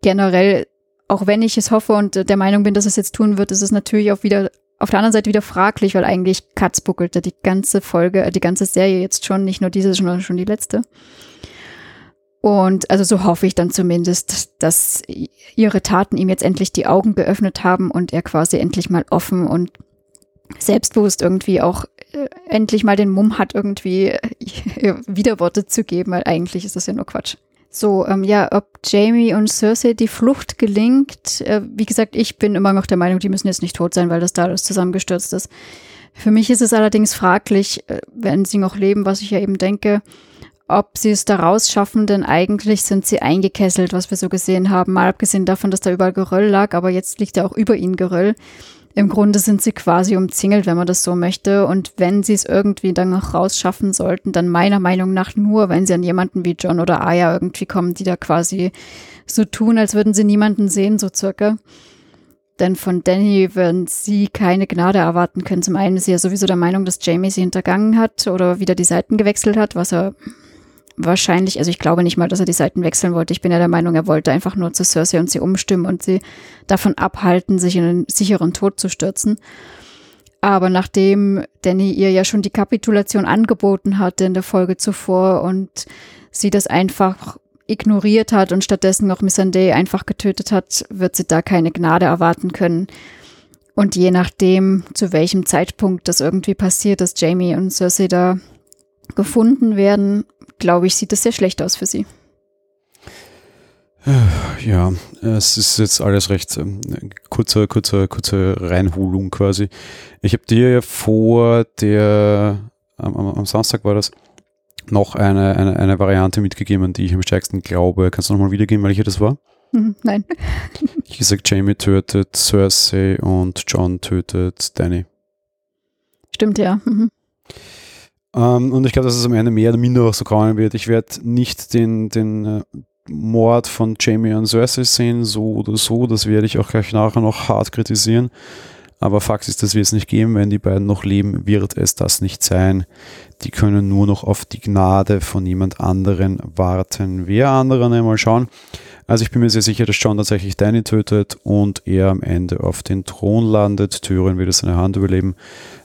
Generell, auch wenn ich es hoffe und der Meinung bin, dass es jetzt tun wird, ist es natürlich auch wieder auf der anderen Seite wieder fraglich, weil eigentlich Katz buckelte die ganze Folge, äh, die ganze Serie jetzt schon, nicht nur diese, sondern schon die letzte. Und also so hoffe ich dann zumindest, dass ihre Taten ihm jetzt endlich die Augen geöffnet haben und er quasi endlich mal offen und selbstbewusst irgendwie auch äh, endlich mal den Mumm hat, irgendwie äh, Widerworte zu geben, weil eigentlich ist das ja nur Quatsch. So, ähm, ja, ob Jamie und Cersei die Flucht gelingt, äh, wie gesagt, ich bin immer noch der Meinung, die müssen jetzt nicht tot sein, weil das da alles zusammengestürzt ist. Für mich ist es allerdings fraglich, äh, wenn sie noch leben, was ich ja eben denke, ob sie es da rausschaffen, denn eigentlich sind sie eingekesselt, was wir so gesehen haben. Mal abgesehen davon, dass da überall Geröll lag, aber jetzt liegt ja auch über ihnen Geröll. Im Grunde sind sie quasi umzingelt, wenn man das so möchte. Und wenn sie es irgendwie dann noch rausschaffen sollten, dann meiner Meinung nach nur, wenn sie an jemanden wie John oder Aya irgendwie kommen, die da quasi so tun, als würden sie niemanden sehen, so circa. Denn von Danny werden sie keine Gnade erwarten können. Zum einen ist sie ja sowieso der Meinung, dass Jamie sie hintergangen hat oder wieder die Seiten gewechselt hat, was er wahrscheinlich, also ich glaube nicht mal, dass er die Seiten wechseln wollte. Ich bin ja der Meinung, er wollte einfach nur zu Cersei und sie umstimmen und sie davon abhalten, sich in einen sicheren Tod zu stürzen. Aber nachdem Danny ihr ja schon die Kapitulation angeboten hatte in der Folge zuvor und sie das einfach ignoriert hat und stattdessen noch Missandei einfach getötet hat, wird sie da keine Gnade erwarten können. Und je nachdem, zu welchem Zeitpunkt das irgendwie passiert, dass Jamie und Cersei da gefunden werden, glaube ich, sieht das sehr schlecht aus für sie. Ja, es ist jetzt alles recht kurze, kurze, kurze Reinholung quasi. Ich habe dir ja vor der, am, am, Samstag war das, noch eine, eine, eine Variante mitgegeben, an die ich am stärksten glaube. Kannst du nochmal wiedergeben, welche das war? Mhm, nein. ich gesagt, Jamie tötet Cersei und John tötet Danny. Stimmt, ja. Mhm. Ähm, und ich glaube, dass es am Ende mehr oder minder auch so kommen wird. Ich werde nicht den, den äh, Mord von Jamie und Cersei sehen, so oder so. Das werde ich auch gleich nachher noch hart kritisieren. Aber Fakt ist, dass wir es nicht geben. Wenn die beiden noch leben, wird es das nicht sein. die können nur noch auf die Gnade von jemand anderen warten. Wer andere, mal schauen. Also ich bin mir sehr sicher, dass John tatsächlich Danny tötet und er am Ende auf den Thron landet. Tyrion wird seine Hand überleben.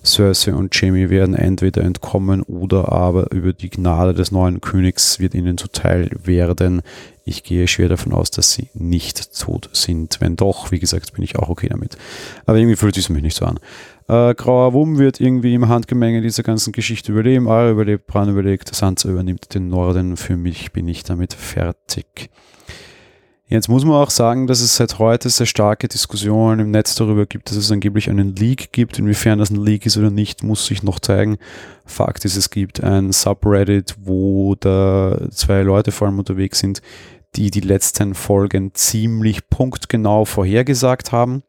Cersei und Jamie werden entweder entkommen oder aber über die Gnade des neuen Königs wird ihnen zuteil werden. Ich gehe schwer davon aus, dass sie nicht tot sind. Wenn doch, wie gesagt, bin ich auch okay damit. Aber irgendwie fühlt es mich nicht so an. Äh, Grauer Wurm wird irgendwie im Handgemenge dieser ganzen Geschichte überleben. Ara überlebt, Bran überlegt, Sansa übernimmt den Norden. Für mich bin ich damit fertig. Jetzt muss man auch sagen, dass es seit heute sehr starke Diskussionen im Netz darüber gibt, dass es angeblich einen Leak gibt. Inwiefern das ein Leak ist oder nicht, muss sich noch zeigen. Fakt ist, es gibt ein Subreddit, wo da zwei Leute vor allem unterwegs sind, die die letzten Folgen ziemlich punktgenau vorhergesagt haben.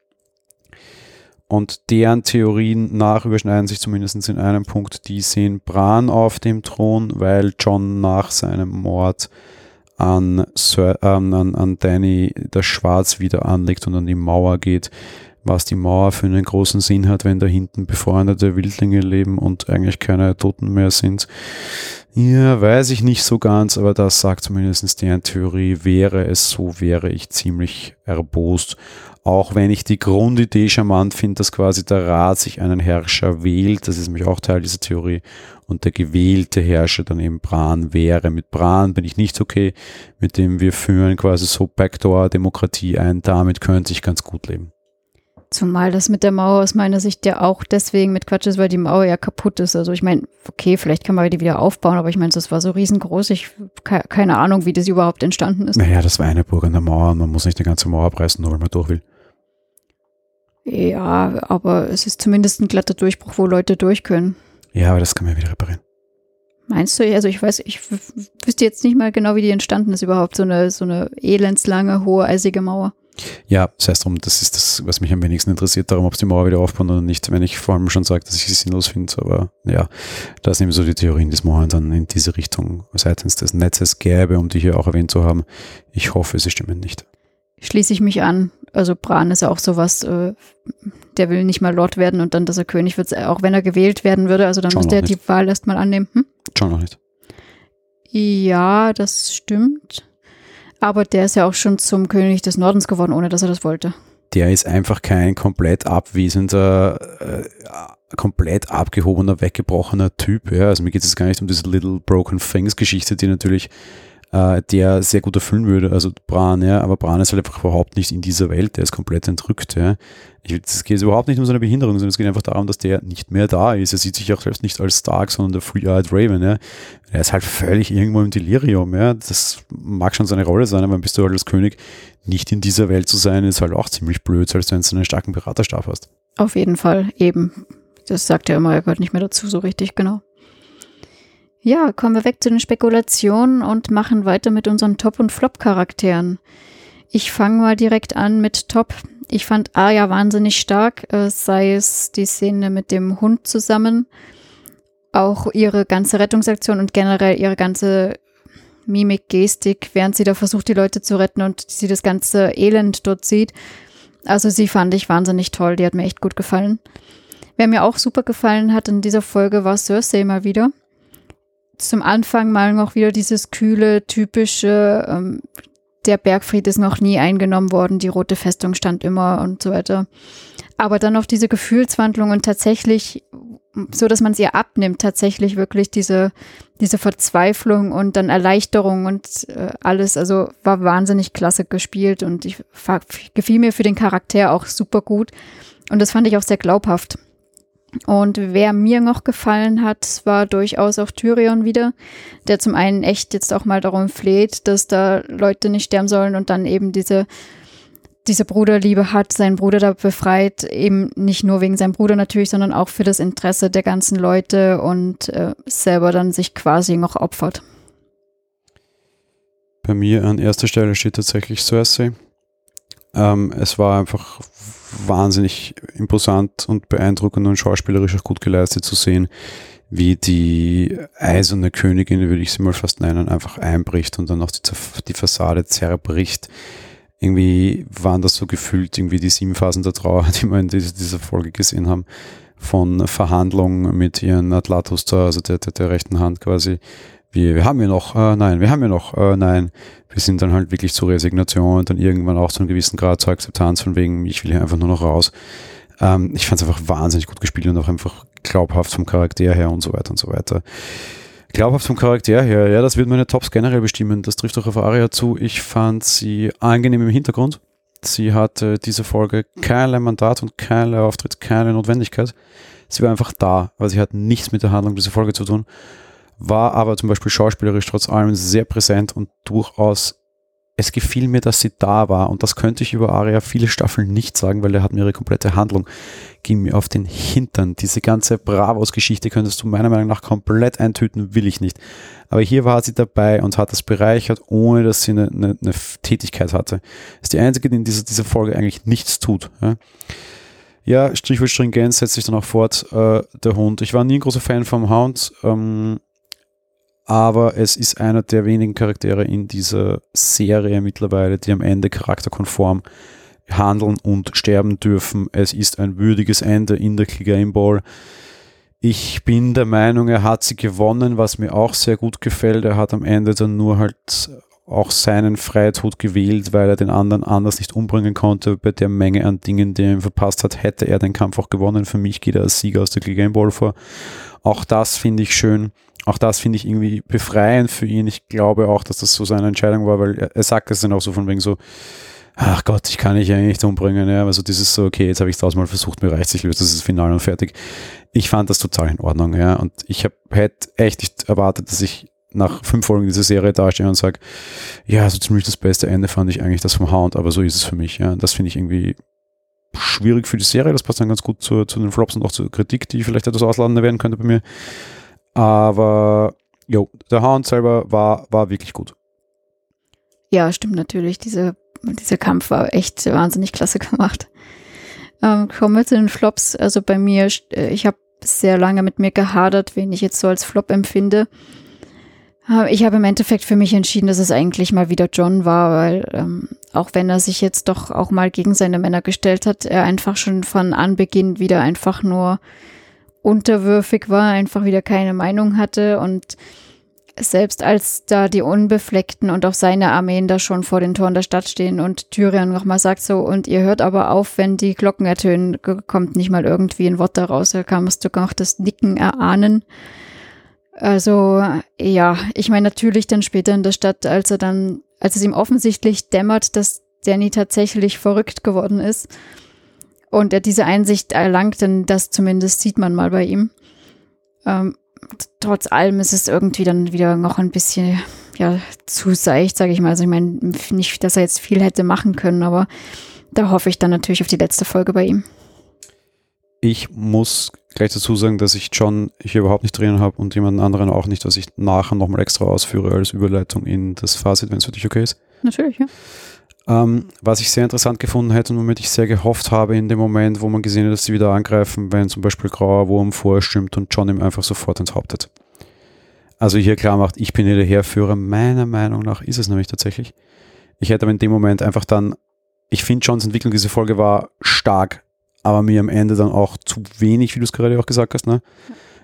Und deren Theorien nach überschneiden sich zumindest in einem Punkt. Die sehen Bran auf dem Thron, weil John nach seinem Mord an, Sir, ähm, an, an Danny das Schwarz wieder anlegt und an die Mauer geht, was die Mauer für einen großen Sinn hat, wenn da hinten befreundete Wildlinge leben und eigentlich keine Toten mehr sind. Ja, weiß ich nicht so ganz, aber das sagt zumindest deren Theorie. Wäre es so, wäre ich ziemlich erbost. Auch wenn ich die Grundidee charmant finde, dass quasi der Rat sich einen Herrscher wählt, das ist nämlich auch Teil dieser Theorie, und der gewählte Herrscher dann eben Bran wäre. Mit Bran bin ich nicht okay, mit dem wir führen quasi so Backdoor-Demokratie ein, damit könnte ich ganz gut leben. Zumal das mit der Mauer aus meiner Sicht ja auch deswegen mit Quatsch ist, weil die Mauer ja kaputt ist. Also ich meine, okay, vielleicht kann man die wieder aufbauen, aber ich meine, das war so riesengroß. Ich keine Ahnung, wie das überhaupt entstanden ist. Naja, das war eine Burg an der Mauer und man muss nicht die ganze Mauer preisen, nur weil man durch will. Ja, aber es ist zumindest ein glatter Durchbruch, wo Leute durch können. Ja, aber das kann man wieder reparieren. Meinst du? Also ich weiß, ich wüsste jetzt nicht mal genau, wie die entstanden ist überhaupt, so eine, so eine elendslange, hohe, eisige Mauer. Ja, das heißt drum, das ist das, was mich am wenigsten interessiert, darum, ob es die Mauer wieder aufbauen oder nicht, wenn ich vor allem schon sage, dass ich sie sinnlos finde. Aber ja, da sind eben so die Theorien, dass Mauern dann in diese Richtung seitens des Netzes gäbe, um die hier auch erwähnt zu haben. Ich hoffe, sie stimmen nicht. Schließe ich mich an. Also Bran ist ja auch sowas, äh, der will nicht mal Lord werden und dann, dass er König wird, auch wenn er gewählt werden würde, also dann John müsste er die Wahl erstmal annehmen. Hm? Schon noch nicht. Ja, das stimmt. Aber der ist ja auch schon zum König des Nordens geworden, ohne dass er das wollte. Der ist einfach kein komplett abwesender, äh, komplett abgehobener, weggebrochener Typ. Ja. Also mir geht es gar nicht um diese Little Broken Things Geschichte, die natürlich äh, der sehr gut erfüllen würde, also Bran, ja, aber Bran ist halt einfach überhaupt nicht in dieser Welt, der ist komplett entrückt, ja. Es geht überhaupt nicht um seine Behinderung, sondern es geht einfach darum, dass der nicht mehr da ist. Er sieht sich auch selbst nicht als Stark, sondern der Free-Eyed Raven, ja. Er ist halt völlig irgendwo im Delirium, ja. Das mag schon seine Rolle sein, aber bist du halt als König nicht in dieser Welt zu sein, ist halt auch ziemlich blöd, selbst wenn du einen starken Beraterstab hast. Auf jeden Fall, eben. Das sagt er immer, er gehört nicht mehr dazu so richtig, genau. Ja, kommen wir weg zu den Spekulationen und machen weiter mit unseren Top- und Flop-Charakteren. Ich fange mal direkt an mit Top. Ich fand Arya wahnsinnig stark, äh, sei es die Szene mit dem Hund zusammen, auch ihre ganze Rettungsaktion und generell ihre ganze Mimik, Gestik, während sie da versucht, die Leute zu retten und sie das ganze Elend dort sieht. Also sie fand ich wahnsinnig toll, die hat mir echt gut gefallen. Wer mir auch super gefallen hat in dieser Folge war Cersei mal wieder zum Anfang mal noch wieder dieses kühle, typische, ähm, der Bergfried ist noch nie eingenommen worden, die rote Festung stand immer und so weiter. Aber dann noch diese Gefühlswandlung und tatsächlich, so dass man ihr abnimmt, tatsächlich wirklich diese, diese Verzweiflung und dann Erleichterung und äh, alles, also war wahnsinnig klasse gespielt und ich gefiel mir für den Charakter auch super gut. Und das fand ich auch sehr glaubhaft. Und wer mir noch gefallen hat, war durchaus auch Tyrion wieder, der zum einen echt jetzt auch mal darum fleht, dass da Leute nicht sterben sollen und dann eben diese, diese Bruderliebe hat, seinen Bruder da befreit, eben nicht nur wegen seinem Bruder natürlich, sondern auch für das Interesse der ganzen Leute und äh, selber dann sich quasi noch opfert. Bei mir an erster Stelle steht tatsächlich Cersei. Ähm, es war einfach wahnsinnig imposant und beeindruckend und schauspielerisch auch gut geleistet zu sehen, wie die eiserne Königin, würde ich sie mal fast nennen, einfach einbricht und dann auch die, die Fassade zerbricht. Irgendwie waren das so gefühlt irgendwie die sieben Phasen der Trauer, die wir in dieser Folge gesehen haben. von Verhandlungen mit ihren Atlatus also der, der, der rechten Hand quasi. Wir, wir haben ja noch, äh, nein, wir haben ja noch, äh, nein. Wir sind dann halt wirklich zur Resignation und dann irgendwann auch zu einem gewissen Grad zur Akzeptanz von wegen, ich will hier einfach nur noch raus. Ähm, ich fand es einfach wahnsinnig gut gespielt und auch einfach glaubhaft vom Charakter her und so weiter und so weiter. Glaubhaft vom Charakter her, ja, das wird meine Tops generell bestimmen. Das trifft auch auf Aria zu. Ich fand sie angenehm im Hintergrund. Sie hatte diese Folge keinerlei Mandat und keinerlei Auftritt, keine Notwendigkeit. Sie war einfach da, aber sie hat nichts mit der Handlung dieser Folge zu tun. War aber zum Beispiel schauspielerisch trotz allem sehr präsent und durchaus es gefiel mir, dass sie da war. Und das könnte ich über Aria viele Staffeln nicht sagen, weil er hat mir ihre komplette Handlung ging mir auf den Hintern. Diese ganze Bravos-Geschichte könntest du meiner Meinung nach komplett eintüten, will ich nicht. Aber hier war sie dabei und hat das bereichert, ohne dass sie eine, eine, eine Tätigkeit hatte. Ist die einzige, die in dieser, dieser Folge eigentlich nichts tut. Ja. Ja, Strichwort Stringenz setzt sich dann auch fort, äh, der Hund. Ich war nie ein großer Fan vom Hound. Ähm, aber es ist einer der wenigen Charaktere in dieser Serie mittlerweile, die am Ende charakterkonform handeln und sterben dürfen. Es ist ein würdiges Ende in der Game Ball. Ich bin der Meinung, er hat sie gewonnen, was mir auch sehr gut gefällt. Er hat am Ende dann nur halt auch seinen Freitod gewählt, weil er den anderen anders nicht umbringen konnte. Bei der Menge an Dingen, die er ihm verpasst hat, hätte er den Kampf auch gewonnen. Für mich geht er als Sieger aus der Game Ball vor. Auch das finde ich schön. Auch das finde ich irgendwie befreiend für ihn. Ich glaube auch, dass das so seine Entscheidung war, weil er, sagt es dann auch so von wegen so, ach Gott, ich kann dich eigentlich nicht umbringen. Ja, also dieses so, okay, jetzt habe ich es tausendmal versucht, mir reicht ich löse das Finale und fertig. Ich fand das total in Ordnung, ja. Und ich hätte echt nicht erwartet, dass ich nach fünf Folgen dieser Serie dastehe und sage, ja, so ziemlich das beste Ende fand ich eigentlich das vom Hound, aber so ist es für mich, ja. Das finde ich irgendwie schwierig für die Serie. Das passt dann ganz gut zu, zu den Flops und auch zur Kritik, die vielleicht etwas ausladender werden könnte bei mir. Aber jo, der Hound selber war, war wirklich gut. Ja, stimmt natürlich. Diese, dieser Kampf war echt wahnsinnig klasse gemacht. Ähm, kommen wir zu den Flops. Also bei mir, äh, ich habe sehr lange mit mir gehadert, wen ich jetzt so als Flop empfinde. Äh, ich habe im Endeffekt für mich entschieden, dass es eigentlich mal wieder John war, weil ähm, auch wenn er sich jetzt doch auch mal gegen seine Männer gestellt hat, er einfach schon von Anbeginn wieder einfach nur unterwürfig war, einfach wieder keine Meinung hatte und selbst als da die Unbefleckten und auch seine Armeen da schon vor den Toren der Stadt stehen und Tyrion nochmal sagt so, und ihr hört aber auf, wenn die Glocken ertönen, kommt nicht mal irgendwie ein Wort daraus, da kannst du noch das Nicken erahnen. Also, ja, ich meine natürlich dann später in der Stadt, als er dann, als es ihm offensichtlich dämmert, dass Danny tatsächlich verrückt geworden ist, und er diese Einsicht erlangt, denn das zumindest sieht man mal bei ihm. Ähm, trotz allem ist es irgendwie dann wieder noch ein bisschen ja, zu seicht, sage ich mal. Also ich meine, nicht, dass er jetzt viel hätte machen können, aber da hoffe ich dann natürlich auf die letzte Folge bei ihm. Ich muss gleich dazu sagen, dass ich John hier überhaupt nicht drin habe und jemanden anderen auch nicht, was ich nachher nochmal extra ausführe als Überleitung in das Fazit, wenn es für dich okay ist. Natürlich, ja. Ähm, was ich sehr interessant gefunden hätte und womit ich sehr gehofft habe in dem Moment, wo man gesehen hat, dass sie wieder angreifen, wenn zum Beispiel Grauer Wurm vorstimmt und John ihm einfach sofort enthauptet. Also hier klar macht, ich bin hier der Heerführer. Meiner Meinung nach ist es nämlich tatsächlich. Ich hätte aber in dem Moment einfach dann, ich finde Johns Entwicklung diese Folge war stark, aber mir am Ende dann auch zu wenig, wie du es gerade auch gesagt hast. Ne?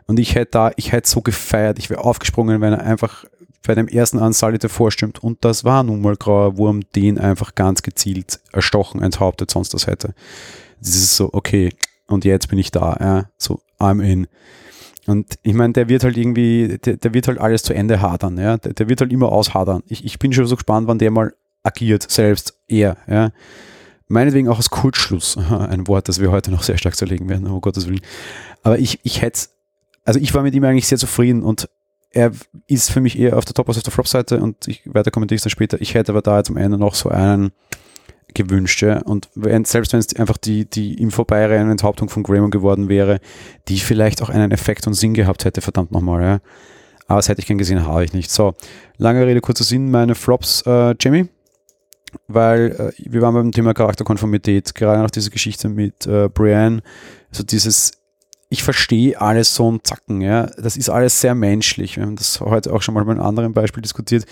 Und ich hätte da, ich hätte so gefeiert, ich wäre aufgesprungen, wenn er einfach bei dem ersten Ansalite vorstimmt. Und das war nun mal Grauer Wurm, den einfach ganz gezielt erstochen, enthauptet, sonst das hätte. Das ist so, okay, und jetzt bin ich da, ja, so, I'm in. Und ich meine, der wird halt irgendwie, der, der, wird halt alles zu Ende hadern, ja, der, der, wird halt immer aushadern. Ich, ich bin schon so gespannt, wann der mal agiert, selbst, er, ja. Meinetwegen auch als Kurzschluss, ein Wort, das wir heute noch sehr stark zerlegen werden, oh Gottes Willen. Aber ich, ich hätte, also ich war mit ihm eigentlich sehr zufrieden und er ist für mich eher auf der Top- als auf der Flop-Seite und ich weiter kommentiere es dann später. Ich hätte aber da jetzt am Ende noch so einen gewünscht, ja. Und wenn, selbst wenn es einfach die, die im Vorbeirennen Enthauptung von Graham geworden wäre, die vielleicht auch einen Effekt und Sinn gehabt hätte, verdammt nochmal, ja. Aber das hätte ich gern gesehen, habe ich nicht. So, lange Rede, kurzer Sinn, meine Flops, äh, Jamie, weil äh, wir waren beim Thema Charakterkonformität, gerade nach dieser Geschichte mit äh, Brienne, so dieses ich verstehe alles so ein Zacken, ja. Das ist alles sehr menschlich. Wir haben das heute auch schon mal bei einem anderen Beispiel diskutiert.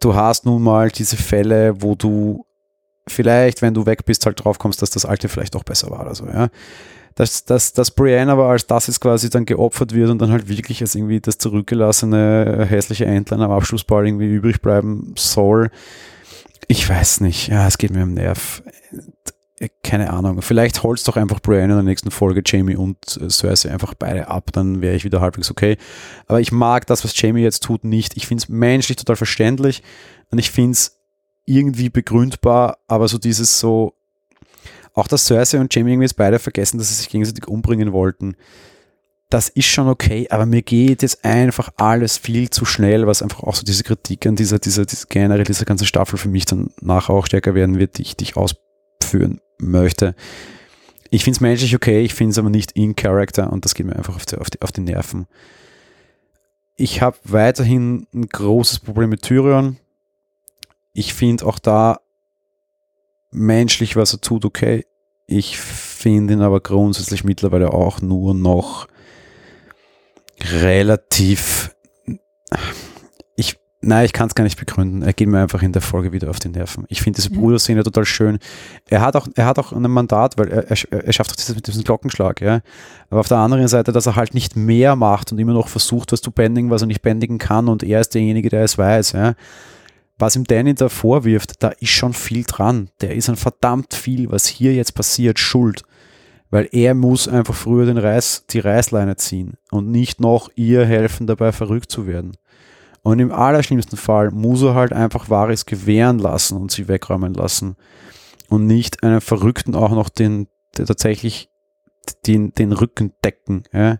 Du hast nun mal diese Fälle, wo du vielleicht, wenn du weg bist, halt drauf kommst, dass das alte vielleicht auch besser war oder so, ja. dass, dass, dass Brienne aber als das ist quasi dann geopfert wird und dann halt wirklich als irgendwie das zurückgelassene hässliche Entlein am Abschlussball irgendwie übrig bleiben soll. Ich weiß nicht. Ja, es geht mir am Nerv. Keine Ahnung. Vielleicht holst doch einfach Brienne in der nächsten Folge Jamie und Cersei einfach beide ab, dann wäre ich wieder halbwegs okay. Aber ich mag das, was Jamie jetzt tut, nicht. Ich finde es menschlich total verständlich und ich finde es irgendwie begründbar, aber so dieses so, auch dass Cersei und Jamie irgendwie jetzt beide vergessen, dass sie sich gegenseitig umbringen wollten. Das ist schon okay, aber mir geht jetzt einfach alles viel zu schnell, was einfach auch so diese Kritik an dieser, dieser, dieser generell dieser ganzen Staffel für mich dann nachher auch stärker werden wird, die ich, die ich ausführen möchte. Ich finde es menschlich okay, ich finde es aber nicht in Character und das geht mir einfach auf die, auf die, auf die Nerven. Ich habe weiterhin ein großes Problem mit Tyrion. Ich finde auch da menschlich, was er tut, okay. Ich finde ihn aber grundsätzlich mittlerweile auch nur noch relativ. Nein, ich kann es gar nicht begründen. Er geht mir einfach in der Folge wieder auf die Nerven. Ich finde diese Bruderszene total schön. Er hat auch, er hat auch ein Mandat, weil er, er, er schafft auch dieses mit diesem Glockenschlag, ja. Aber auf der anderen Seite, dass er halt nicht mehr macht und immer noch versucht, was zu bändigen, was er nicht bändigen kann und er ist derjenige, der es weiß, ja was ihm Danny da vorwirft, da ist schon viel dran. Der ist an verdammt viel, was hier jetzt passiert, schuld. Weil er muss einfach früher den Reiß, die Reißleine ziehen und nicht noch ihr helfen, dabei verrückt zu werden. Und im allerschlimmsten Fall muss er halt einfach Varis gewähren lassen und sie wegräumen lassen. Und nicht einen Verrückten auch noch den, den tatsächlich den, den Rücken decken. Ja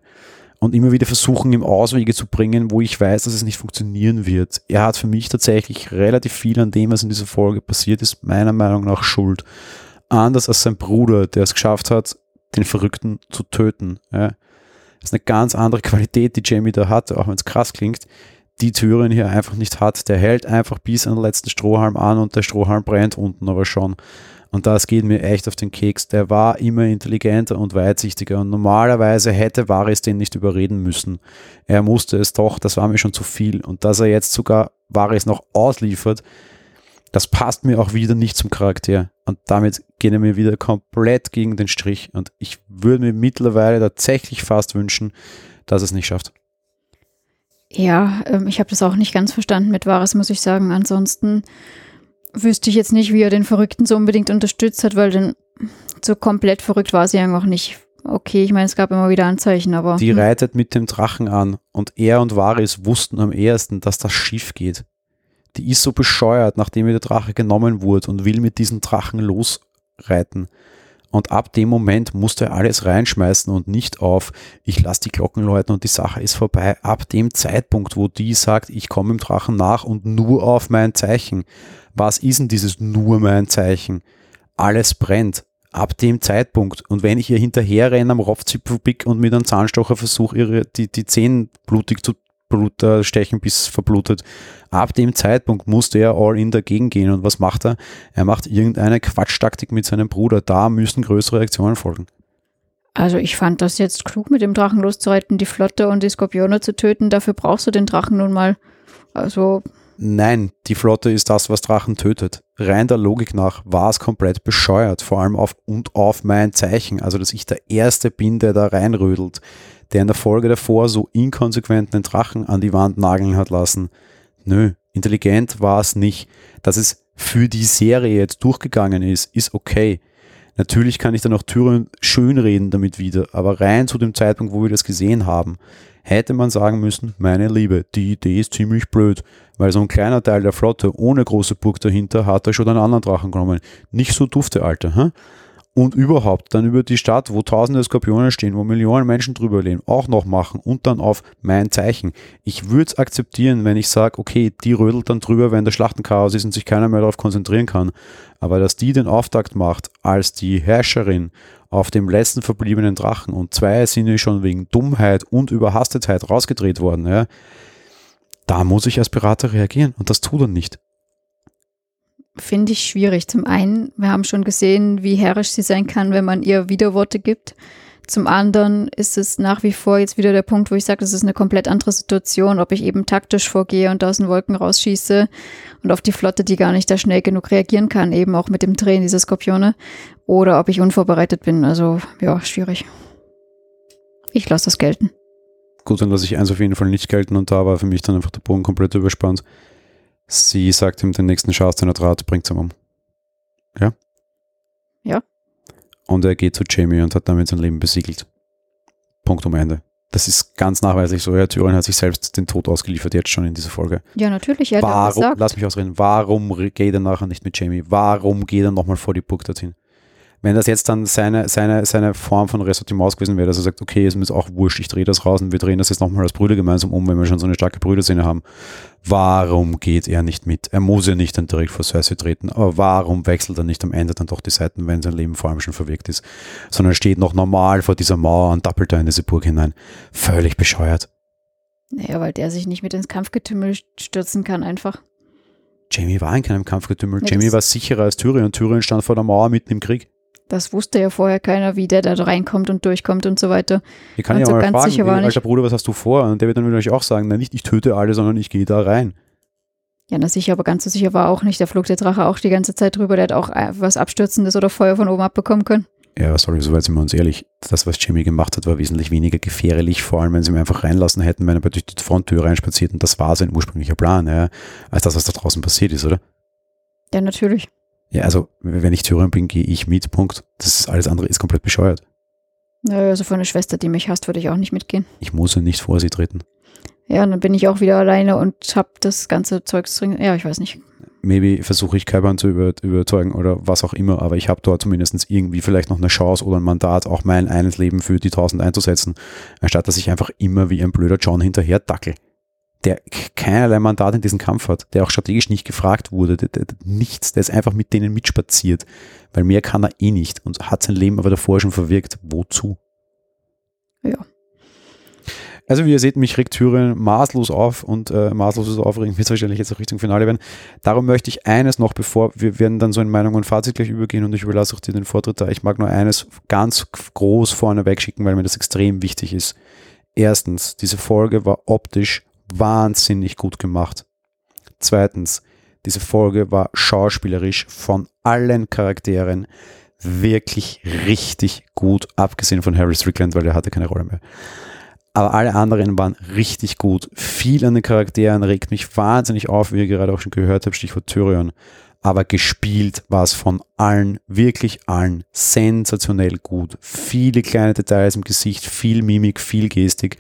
und immer wieder versuchen, ihm Auswege zu bringen, wo ich weiß, dass es nicht funktionieren wird. Er hat für mich tatsächlich relativ viel an dem, was in dieser Folge passiert ist, meiner Meinung nach schuld. Anders als sein Bruder, der es geschafft hat, den Verrückten zu töten. Ja. Das ist eine ganz andere Qualität, die Jamie da hat, auch wenn es krass klingt, die Türen hier einfach nicht hat. Der hält einfach bis an den letzten Strohhalm an und der Strohhalm brennt unten aber schon. Und das geht mir echt auf den Keks. Der war immer intelligenter und weitsichtiger und normalerweise hätte Varys den nicht überreden müssen. Er musste es doch, das war mir schon zu viel. Und dass er jetzt sogar Varys noch ausliefert, das passt mir auch wieder nicht zum Charakter. Und damit geht er mir wieder komplett gegen den Strich. Und ich würde mir mittlerweile tatsächlich fast wünschen, dass es nicht schafft. Ja, ähm, ich habe das auch nicht ganz verstanden mit Varys, muss ich sagen. Ansonsten wüsste ich jetzt nicht, wie er den Verrückten so unbedingt unterstützt hat, weil dann so komplett verrückt war sie einfach nicht. Okay, ich meine, es gab immer wieder Anzeichen, aber. Die hm. reitet mit dem Drachen an und er und Varys wussten am ersten, dass das schief geht. Die ist so bescheuert, nachdem ihr der Drache genommen wurde und will mit diesem Drachen losreiten. Und ab dem Moment musste er alles reinschmeißen und nicht auf, ich lasse die Glocken läuten und die Sache ist vorbei. Ab dem Zeitpunkt, wo die sagt, ich komme im Drachen nach und nur auf mein Zeichen, was ist denn dieses nur mein Zeichen? Alles brennt. Ab dem Zeitpunkt. Und wenn ich ihr hinterher renne am Ropfzipfelpick und mit einem Zahnstocher versuche, ihre, die, die Zähne blutig zu Blut, äh, stechen, bis verblutet. Ab dem Zeitpunkt musste er all in dagegen gehen. Und was macht er? Er macht irgendeine Quatschtaktik mit seinem Bruder. Da müssen größere Reaktionen folgen. Also ich fand das jetzt klug, mit dem Drachen loszureiten, die Flotte und die Skorpione zu töten. Dafür brauchst du den Drachen nun mal. Also Nein, die Flotte ist das, was Drachen tötet. Rein der Logik nach war es komplett bescheuert, vor allem auf und auf mein Zeichen, also dass ich der Erste bin, der da reinrödelt, der in der Folge davor so inkonsequent einen Drachen an die Wand nageln hat lassen. Nö, intelligent war es nicht. Dass es für die Serie jetzt durchgegangen ist, ist okay. Natürlich kann ich dann auch Türen schönreden damit wieder, aber rein zu dem Zeitpunkt, wo wir das gesehen haben, hätte man sagen müssen, meine Liebe, die Idee ist ziemlich blöd, weil so ein kleiner Teil der Flotte ohne große Burg dahinter hat er schon einen anderen Drachen genommen. Nicht so dufte, Alter. Hä? Und überhaupt dann über die Stadt, wo tausende Skorpione stehen, wo Millionen Menschen drüber leben, auch noch machen und dann auf mein Zeichen. Ich würde es akzeptieren, wenn ich sage, okay, die rödelt dann drüber, wenn der Schlachtenchaos ist und sich keiner mehr darauf konzentrieren kann. Aber dass die den Auftakt macht als die Herrscherin auf dem letzten verbliebenen Drachen und zwei sind schon wegen Dummheit und Überhastetheit rausgedreht worden, ja, da muss ich als Berater reagieren und das tut er nicht. Finde ich schwierig. Zum einen, wir haben schon gesehen, wie herrisch sie sein kann, wenn man ihr Widerworte gibt. Zum anderen ist es nach wie vor jetzt wieder der Punkt, wo ich sage, das ist eine komplett andere Situation, ob ich eben taktisch vorgehe und aus den Wolken rausschieße und auf die Flotte, die gar nicht da schnell genug reagieren kann, eben auch mit dem Drehen dieser Skorpione, oder ob ich unvorbereitet bin. Also ja, schwierig. Ich lasse das gelten. Gut, dann lasse ich eins auf jeden Fall nicht gelten und da war für mich dann einfach der Bogen komplett überspannt. Sie sagt ihm den nächsten Schatz, den er trat, bringt ihn um. Ja? Ja. Und er geht zu Jamie und hat damit sein Leben besiegelt. Punkt um Ende. Das ist ganz nachweislich so. Ja, Tyrion hat sich selbst den Tod ausgeliefert, jetzt schon in dieser Folge. Ja, natürlich. Er hat Warum, gesagt. lass mich ausreden, warum geht er nachher nicht mit Jamie? Warum geht er nochmal vor die Burg dorthin? Wenn das jetzt dann seine, seine, seine Form von Ressortiment gewesen wäre, dass er sagt, okay, ist mir jetzt auch wurscht, ich drehe das raus und wir drehen das jetzt nochmal als Brüder gemeinsam um, wenn wir schon so eine starke Brüderszene haben. Warum geht er nicht mit? Er muss ja nicht dann direkt vor Cersei treten, aber warum wechselt er nicht am Ende dann doch die Seiten, wenn sein Leben vor allem schon verwirkt ist? Sondern steht noch normal vor dieser Mauer und dappelt da in diese Burg hinein. Völlig bescheuert. Naja, weil der sich nicht mit ins Kampfgetümmel stürzen kann, einfach. Jamie war in keinem Kampfgetümmel. Ja, Jamie war sicherer als Tyrion. Tyrion stand vor der Mauer mitten im Krieg. Das wusste ja vorher keiner, wie der da reinkommt und durchkommt und so weiter. Ich kann Und ja mal ganz fragen, sicher war er alter. Bruder, was hast du vor? Und der wird dann natürlich auch sagen, nein, nicht ich töte alle, sondern ich gehe da rein. Ja, na sicher, aber ganz so sicher war auch nicht. Da flog der Drache auch die ganze Zeit drüber. Der hat auch äh, was Abstürzendes oder Feuer von oben abbekommen können. Ja, sorry, soweit sind wir uns ehrlich. Das, was Jamie gemacht hat, war wesentlich weniger gefährlich, vor allem wenn sie ihn einfach reinlassen hätten, wenn er durch die Fronttür reinspaziert und das war sein ursprünglicher Plan, ja, als das, was da draußen passiert ist, oder? Ja, natürlich. Ja, also, wenn ich Tyrion bin, gehe ich mit, Punkt. Das ist, alles andere ist komplett bescheuert. Naja, also von einer Schwester, die mich hasst, würde ich auch nicht mitgehen. Ich muss ja nicht vor sie treten. Ja, und dann bin ich auch wieder alleine und hab das ganze Zeugs drin. Ja, ich weiß nicht. maybe versuche ich Kaiban zu über, überzeugen oder was auch immer, aber ich habe dort zumindest irgendwie vielleicht noch eine Chance oder ein Mandat, auch mein eines Leben für die 1000 einzusetzen, anstatt dass ich einfach immer wie ein blöder John hinterher dackel, der keinerlei Mandat in diesem Kampf hat, der auch strategisch nicht gefragt wurde, der, der, nichts, der ist einfach mit denen mitspaziert, weil mehr kann er eh nicht und hat sein Leben aber davor schon verwirkt. Wozu? Ja. Also wie ihr seht, mich regt Tyrion maßlos auf und äh, maßloses Aufregen wird es wahrscheinlich jetzt auch Richtung Finale werden. Darum möchte ich eines noch, bevor wir werden dann so in Meinung und Fazit gleich übergehen und ich überlasse auch dir den Vortritt da. Ich mag nur eines ganz groß vorne wegschicken, weil mir das extrem wichtig ist. Erstens, diese Folge war optisch wahnsinnig gut gemacht. Zweitens, diese Folge war schauspielerisch von allen Charakteren wirklich richtig gut, abgesehen von Harry Strickland, weil der hatte keine Rolle mehr. Aber alle anderen waren richtig gut. Viel an den Charakteren regt mich wahnsinnig auf, wie ihr gerade auch schon gehört habt, Stichwort Tyrion. Aber gespielt war es von allen, wirklich allen, sensationell gut. Viele kleine Details im Gesicht, viel Mimik, viel Gestik.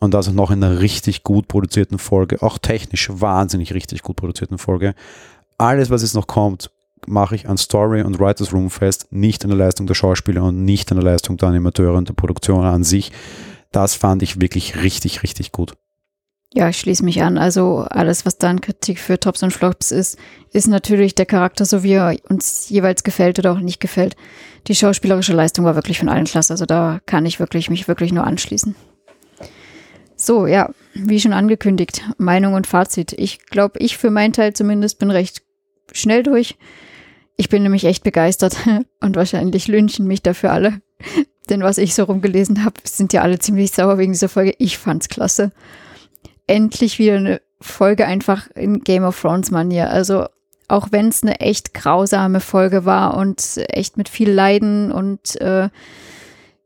Und das noch in einer richtig gut produzierten Folge, auch technisch wahnsinnig richtig gut produzierten Folge. Alles, was jetzt noch kommt, mache ich an Story und Writers Room fest, nicht an der Leistung der Schauspieler und nicht an der Leistung der Animateure und der Produktion an sich. Das fand ich wirklich richtig, richtig gut. Ja, ich schließe mich an. Also alles, was da an Kritik für Tops und Flops ist, ist natürlich der Charakter, so wie er uns jeweils gefällt oder auch nicht gefällt. Die schauspielerische Leistung war wirklich von allen klasse. Also da kann ich wirklich mich wirklich nur anschließen. So, ja, wie schon angekündigt, Meinung und Fazit. Ich glaube, ich für meinen Teil zumindest bin recht schnell durch. Ich bin nämlich echt begeistert und wahrscheinlich lynchen mich dafür alle. Denn was ich so rumgelesen habe, sind ja alle ziemlich sauer wegen dieser Folge. Ich fand's klasse. Endlich wieder eine Folge einfach in Game of Thrones Manier. Also auch wenn es eine echt grausame Folge war und echt mit viel Leiden und äh,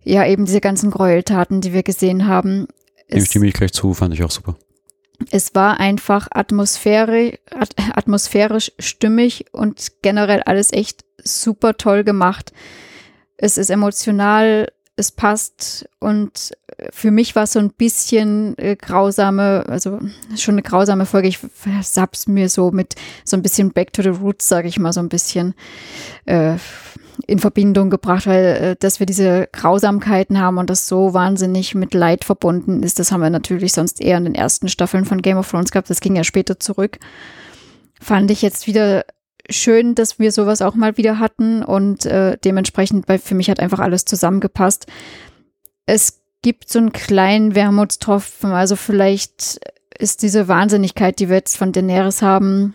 ja eben diese ganzen Gräueltaten, die wir gesehen haben. Dem Es, stimme ich gleich zu, fand ich auch super. es war einfach atmosphärisch, at, atmosphärisch stimmig und generell alles echt super toll gemacht. Es ist emotional, es passt und für mich war es so ein bisschen äh, grausame, also schon eine grausame Folge. Ich hab's mir so mit so ein bisschen Back to the Roots, sage ich mal, so ein bisschen äh, in Verbindung gebracht, weil äh, dass wir diese Grausamkeiten haben und das so wahnsinnig mit Leid verbunden ist, das haben wir natürlich sonst eher in den ersten Staffeln von Game of Thrones gehabt. Das ging ja später zurück. Fand ich jetzt wieder schön, dass wir sowas auch mal wieder hatten und äh, dementsprechend, weil für mich hat einfach alles zusammengepasst. Es gibt so einen kleinen Wermutstropfen, also vielleicht ist diese Wahnsinnigkeit, die wir jetzt von Daenerys haben,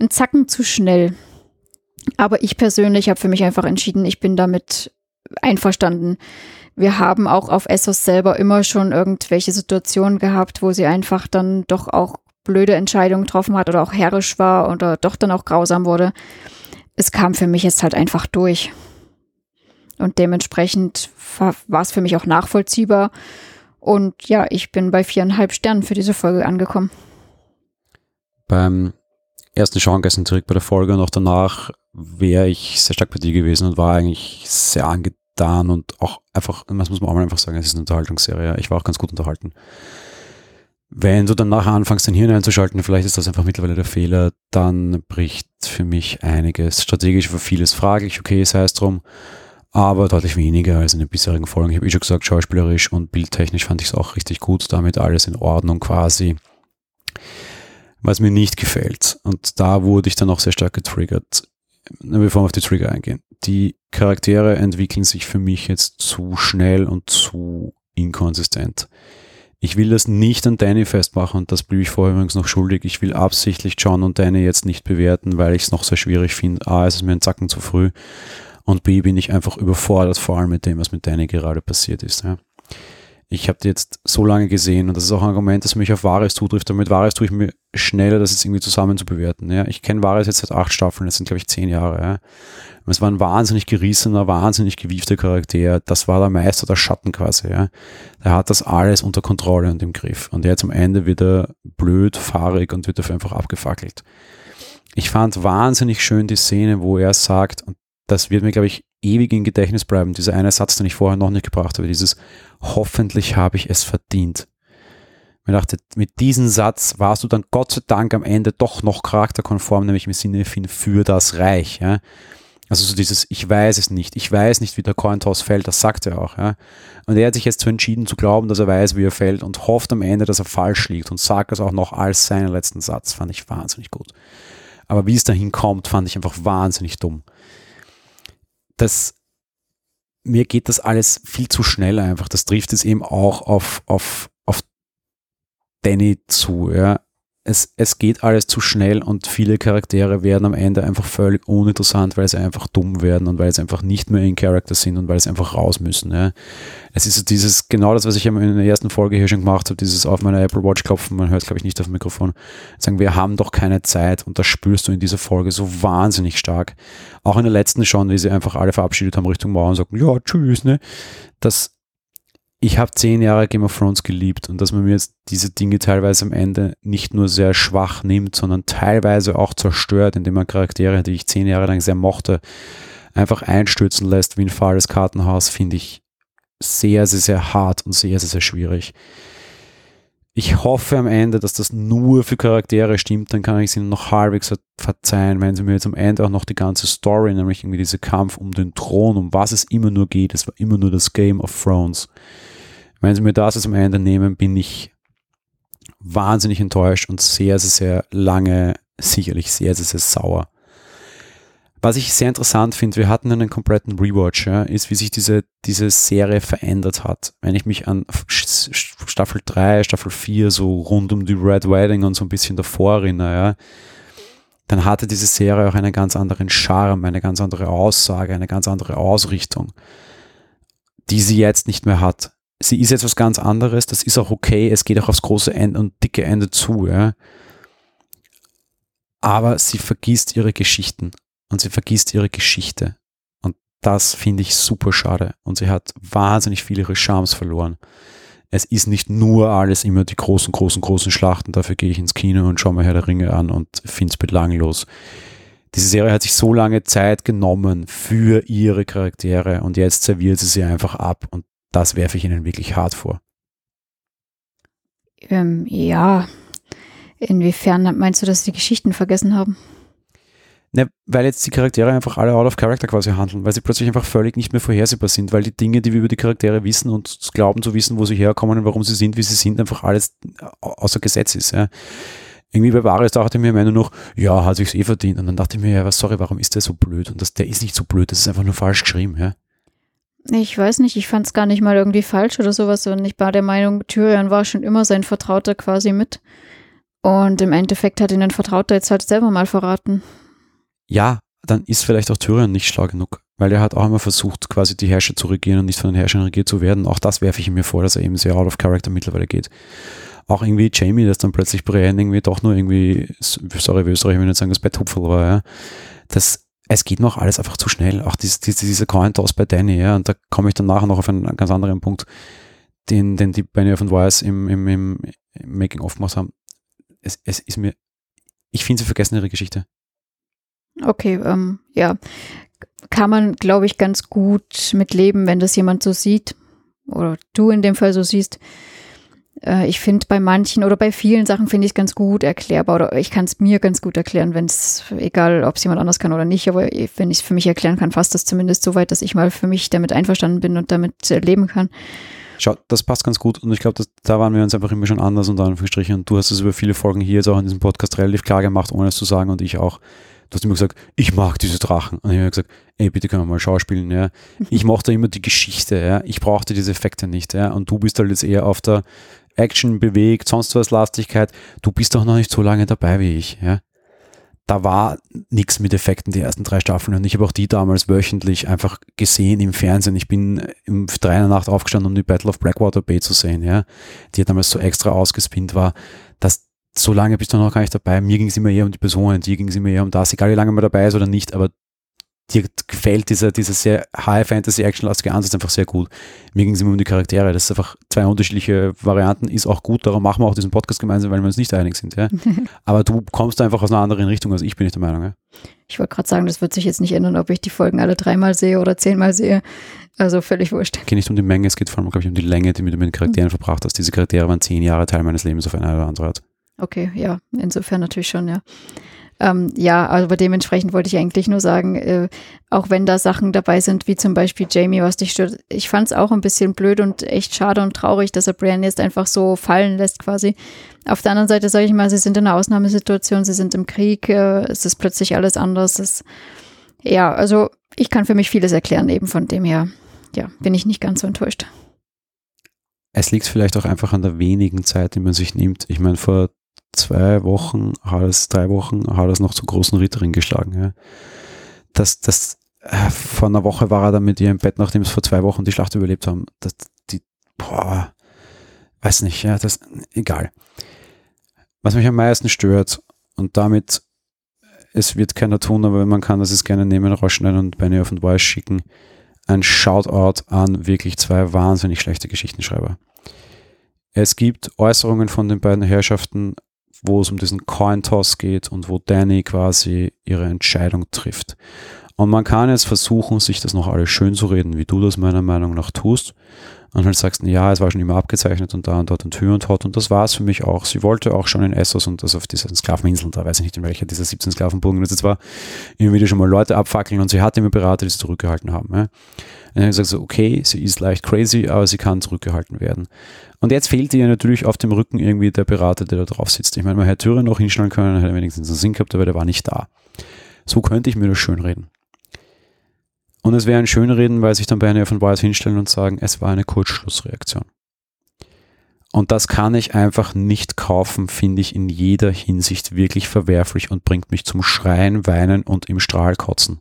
ein Zacken zu schnell. Aber ich persönlich habe für mich einfach entschieden, ich bin damit einverstanden. Wir haben auch auf Essos selber immer schon irgendwelche Situationen gehabt, wo sie einfach dann doch auch blöde Entscheidungen getroffen hat oder auch herrisch war oder doch dann auch grausam wurde. Es kam für mich jetzt halt einfach durch. und dementsprechend war es für mich auch nachvollziehbar. Und ja, ich bin bei viereinhalb Sternen für diese Folge angekommen. Beim ersten Schauen gestern zurück bei der Folge und auch danach wäre ich sehr stark bei dir gewesen und war eigentlich sehr angetan und auch einfach, das muss man auch mal einfach sagen, es ist eine Unterhaltungsserie. Ich war auch ganz gut unterhalten. Wenn du dann nachher anfängst, dein Hirn einzuschalten, vielleicht ist das einfach mittlerweile der Fehler, dann bricht für mich einiges. Strategisch war vieles fraglich, okay, sei es drum, aber deutlich weniger als in den bisherigen Folgen. Ich habe eh schon gesagt, schauspielerisch und bildtechnisch fand ich es auch richtig gut, damit alles in Ordnung quasi. Was mir nicht gefällt, und da wurde ich dann auch sehr stark getriggert, bevor wir auf die Trigger eingehen. Die Charaktere entwickeln sich für mich jetzt zu schnell und zu inkonsistent. Ich will das nicht an Danny festmachen und das blieb ich vorher übrigens noch schuldig. Ich will absichtlich John und Danny jetzt nicht bewerten, weil ich es noch sehr schwierig finde. A, es ist mir ein Zacken zu früh und B, bin ich einfach überfordert, vor allem mit dem, was mit Danny gerade passiert ist. Ja. Ich habe die jetzt so lange gesehen und das ist auch ein Argument, das mich auf Wahres zutrifft. Damit Wahres tue ich mir schneller, das jetzt irgendwie zusammen zu bewerten. Ja. Ich kenne Wahres jetzt seit acht Staffeln, das sind glaube ich zehn Jahre. Ja. Es war ein wahnsinnig gerissener, wahnsinnig gewiefter Charakter. Das war der Meister der Schatten quasi. Ja. Der hat das alles unter Kontrolle und im Griff. Und jetzt am Ende wird er blöd, fahrig und wird dafür einfach abgefackelt. Ich fand wahnsinnig schön die Szene, wo er sagt, und das wird mir, glaube ich, ewig im Gedächtnis bleiben, dieser eine Satz, den ich vorher noch nicht gebracht habe, dieses hoffentlich habe ich es verdient. Ich dachte, mit diesem Satz warst du dann Gott sei Dank am Ende doch noch charakterkonform, nämlich im Sinne für das Reich. Ja? Also so dieses, ich weiß es nicht, ich weiß nicht, wie der Cointoss fällt, das sagt er auch. Ja? Und er hat sich jetzt so entschieden zu glauben, dass er weiß, wie er fällt und hofft am Ende, dass er falsch liegt und sagt das auch noch als seinen letzten Satz. Fand ich wahnsinnig gut. Aber wie es dahin kommt, fand ich einfach wahnsinnig dumm. Das, mir geht das alles viel zu schnell einfach. Das trifft es eben auch auf, auf, auf Danny zu. Ja? Es, es geht alles zu schnell und viele Charaktere werden am Ende einfach völlig uninteressant, weil sie einfach dumm werden und weil sie einfach nicht mehr in Charakter sind und weil sie einfach raus müssen. Ja. Es ist dieses, genau das, was ich in der ersten Folge hier schon gemacht habe, dieses auf meiner Apple Watch klopfen, man hört glaube ich nicht auf dem Mikrofon, sagen, wir haben doch keine Zeit und das spürst du in dieser Folge so wahnsinnig stark. Auch in der letzten schon, wie sie einfach alle verabschiedet haben Richtung Mauer und sagen, ja, tschüss, ne. Das, ich habe zehn Jahre Game of Thrones geliebt und dass man mir jetzt diese Dinge teilweise am Ende nicht nur sehr schwach nimmt, sondern teilweise auch zerstört, indem man Charaktere, die ich zehn Jahre lang sehr mochte, einfach einstürzen lässt wie ein fahles Kartenhaus, finde ich sehr, sehr, sehr hart und sehr, sehr, sehr schwierig. Ich hoffe am Ende, dass das nur für Charaktere stimmt, dann kann ich es ihnen noch halbwegs verzeihen, wenn sie mir jetzt am Ende auch noch die ganze Story, nämlich irgendwie dieser Kampf um den Thron, um was es immer nur geht, es war immer nur das Game of Thrones wenn sie mir das jetzt am Ende nehmen, bin ich wahnsinnig enttäuscht und sehr, sehr, sehr lange, sicherlich sehr, sehr, sehr sauer. Was ich sehr interessant finde, wir hatten einen kompletten Rewatch, ja, ist, wie sich diese, diese Serie verändert hat. Wenn ich mich an Staffel 3, Staffel 4, so rund um die Red Wedding und so ein bisschen davor erinnere, ja, dann hatte diese Serie auch einen ganz anderen Charme, eine ganz andere Aussage, eine ganz andere Ausrichtung, die sie jetzt nicht mehr hat sie ist jetzt was ganz anderes, das ist auch okay, es geht auch aufs große Ende und dicke Ende zu, ja. Aber sie vergisst ihre Geschichten und sie vergisst ihre Geschichte. Und das finde ich super schade. Und sie hat wahnsinnig viele ihre Charmes verloren. Es ist nicht nur alles immer die großen, großen, großen Schlachten. Dafür gehe ich ins Kino und schaue mir Herr der Ringe an und finde es belanglos. Diese Serie hat sich so lange Zeit genommen für ihre Charaktere und jetzt serviert sie sie einfach ab. Und das werfe ich ihnen wirklich hart vor. Ähm, ja, inwiefern meinst du, dass sie die Geschichten vergessen haben? Ne, weil jetzt die Charaktere einfach alle out of character quasi handeln, weil sie plötzlich einfach völlig nicht mehr vorhersehbar sind, weil die Dinge, die wir über die Charaktere wissen und glauben zu wissen, wo sie herkommen und warum sie sind, wie sie sind, einfach alles außer Gesetz ist. Ja. Irgendwie bei Vares dachte ich mir am Ende noch, ja, hat sich's eh verdient. Und dann dachte ich mir, ja, was, sorry, warum ist der so blöd? Und das, der ist nicht so blöd, das ist einfach nur falsch geschrieben, ja. Ich weiß nicht, ich fand es gar nicht mal irgendwie falsch oder sowas. Und ich war der Meinung, Tyrion war schon immer sein Vertrauter quasi mit. Und im Endeffekt hat ihn ein Vertrauter jetzt halt selber mal verraten. Ja, dann ist vielleicht auch Tyrion nicht schlau genug. Weil er hat auch immer versucht, quasi die Herrscher zu regieren und nicht von den Herrschern regiert zu werden. Auch das werfe ich mir vor, dass er eben sehr out of character mittlerweile geht. Auch irgendwie Jamie, dass dann plötzlich Brienne irgendwie doch nur irgendwie, sorry, wie Österreich, ich will nicht sagen, das Betthupferl war, ja. Das es geht noch alles einfach zu schnell. Auch diese, diese, Coin-Toss bei Danny, ja, und da komme ich dann nachher noch auf einen, ganz anderen Punkt, den, den die Benioff und im, im, im, im Making-of gemacht haben. Es, es ist mir, ich finde, sie vergessen ihre Geschichte. Okay, ähm, ja. Kann man, glaube ich, ganz gut mit leben, wenn das jemand so sieht. Oder du in dem Fall so siehst. Äh, ich finde bei manchen oder bei vielen Sachen finde ich es ganz gut erklärbar oder ich kann es mir ganz gut erklären, wenn es, egal ob es jemand anders kann oder nicht, aber wenn ich es für mich erklären kann, fasst das zumindest so weit, dass ich mal für mich damit einverstanden bin und damit leben kann. Schau, das passt ganz gut und ich glaube, da waren wir uns einfach immer schon anders und Anführungsstrichen und du hast es über viele Folgen hier jetzt auch in diesem Podcast relativ klar gemacht, ohne es zu sagen und ich auch. Du hast immer gesagt, ich mag diese Drachen. Und ich habe gesagt, ey, bitte können wir mal schauspielen, ja. Ich mochte immer die Geschichte, ja. Ich brauchte diese Effekte nicht, ja. Und du bist halt jetzt eher auf der Action bewegt, sonst was Lastigkeit. Du bist doch noch nicht so lange dabei wie ich. Ja? Da war nichts mit Effekten die ersten drei Staffeln und ich habe auch die damals wöchentlich einfach gesehen im Fernsehen. Ich bin um drei in der Nacht aufgestanden, um die Battle of Blackwater Bay zu sehen, ja, die damals so extra ausgespinnt war. dass so lange bist du noch gar nicht dabei. Mir ging es immer eher um die Personen, dir ging es immer eher um das, egal wie lange man dabei ist oder nicht, aber dir gefällt dieser, dieser sehr High Fantasy Action-lastige Ansatz einfach sehr gut. Mir ging es immer um die Charaktere. Das ist einfach zwei unterschiedliche Varianten, ist auch gut. Darum machen wir auch diesen Podcast gemeinsam, weil wir uns nicht einig sind. Ja? Aber du kommst einfach aus einer anderen Richtung als ich, bin ich der Meinung. Ja? Ich wollte gerade sagen, das wird sich jetzt nicht ändern, ob ich die Folgen alle dreimal sehe oder zehnmal sehe. Also völlig wurscht. Es geht nicht um die Menge, es geht vor allem, glaube ich, um die Länge, die du mit den Charakteren mhm. verbracht hast. Diese Charaktere waren zehn Jahre Teil meines Lebens auf eine oder andere Art. Okay, ja, insofern natürlich schon, ja. Ähm, ja, aber dementsprechend wollte ich eigentlich nur sagen, äh, auch wenn da Sachen dabei sind, wie zum Beispiel Jamie, was dich stört, ich fand es auch ein bisschen blöd und echt schade und traurig, dass er Brian jetzt einfach so fallen lässt quasi. Auf der anderen Seite sage ich mal, sie sind in einer Ausnahmesituation, sie sind im Krieg, äh, es ist plötzlich alles anders. Es, ja, also ich kann für mich vieles erklären, eben von dem her, ja, bin ich nicht ganz so enttäuscht. Es liegt vielleicht auch einfach an der wenigen Zeit, die man sich nimmt. Ich meine, vor zwei Wochen, hat es, drei Wochen, hat es noch zu großen Ritterring geschlagen. Ja. Das, das, äh, vor einer Woche war er dann mit ihr im Bett, nachdem es vor zwei Wochen die Schlacht überlebt haben. Das, die, boah, weiß nicht, ja, das, egal. Was mich am meisten stört, und damit, es wird keiner tun, aber man kann das jetzt gerne nehmen, rausschneiden und bei auf und Voice schicken, ein Shoutout an wirklich zwei wahnsinnig schlechte Geschichtenschreiber. Es gibt Äußerungen von den beiden Herrschaften wo es um diesen Coin-Toss geht und wo Danny quasi ihre Entscheidung trifft. Und man kann jetzt versuchen, sich das noch alles schön zu reden, wie du das meiner Meinung nach tust. Und halt sagst, ja, es war schon immer abgezeichnet und da und dort und Hü und Hot. Und das war es für mich auch. Sie wollte auch schon in Essos und das auf diesen Sklaveninseln, da weiß ich nicht, in welcher dieser 17 Sklavenburgen das jetzt war, immer wieder schon mal Leute abfackeln und sie hatte immer Berater, die sie zurückgehalten haben. Ja. Und dann habe ich gesagt, so, okay, sie ist leicht crazy, aber sie kann zurückgehalten werden. Und jetzt fehlt ihr natürlich auf dem Rücken irgendwie der Berater, der da drauf sitzt. Ich meine, man hätte Türen noch hinstellen können, hätte wenigstens einen Sinn gehabt, aber der war nicht da. So könnte ich mir das schönreden. Und es wäre ein Schönreden, weil sich dann bei einer von Wise hinstellen und sagen, es war eine Kurzschlussreaktion. Und das kann ich einfach nicht kaufen, finde ich in jeder Hinsicht wirklich verwerflich und bringt mich zum Schreien, Weinen und im Strahl kotzen.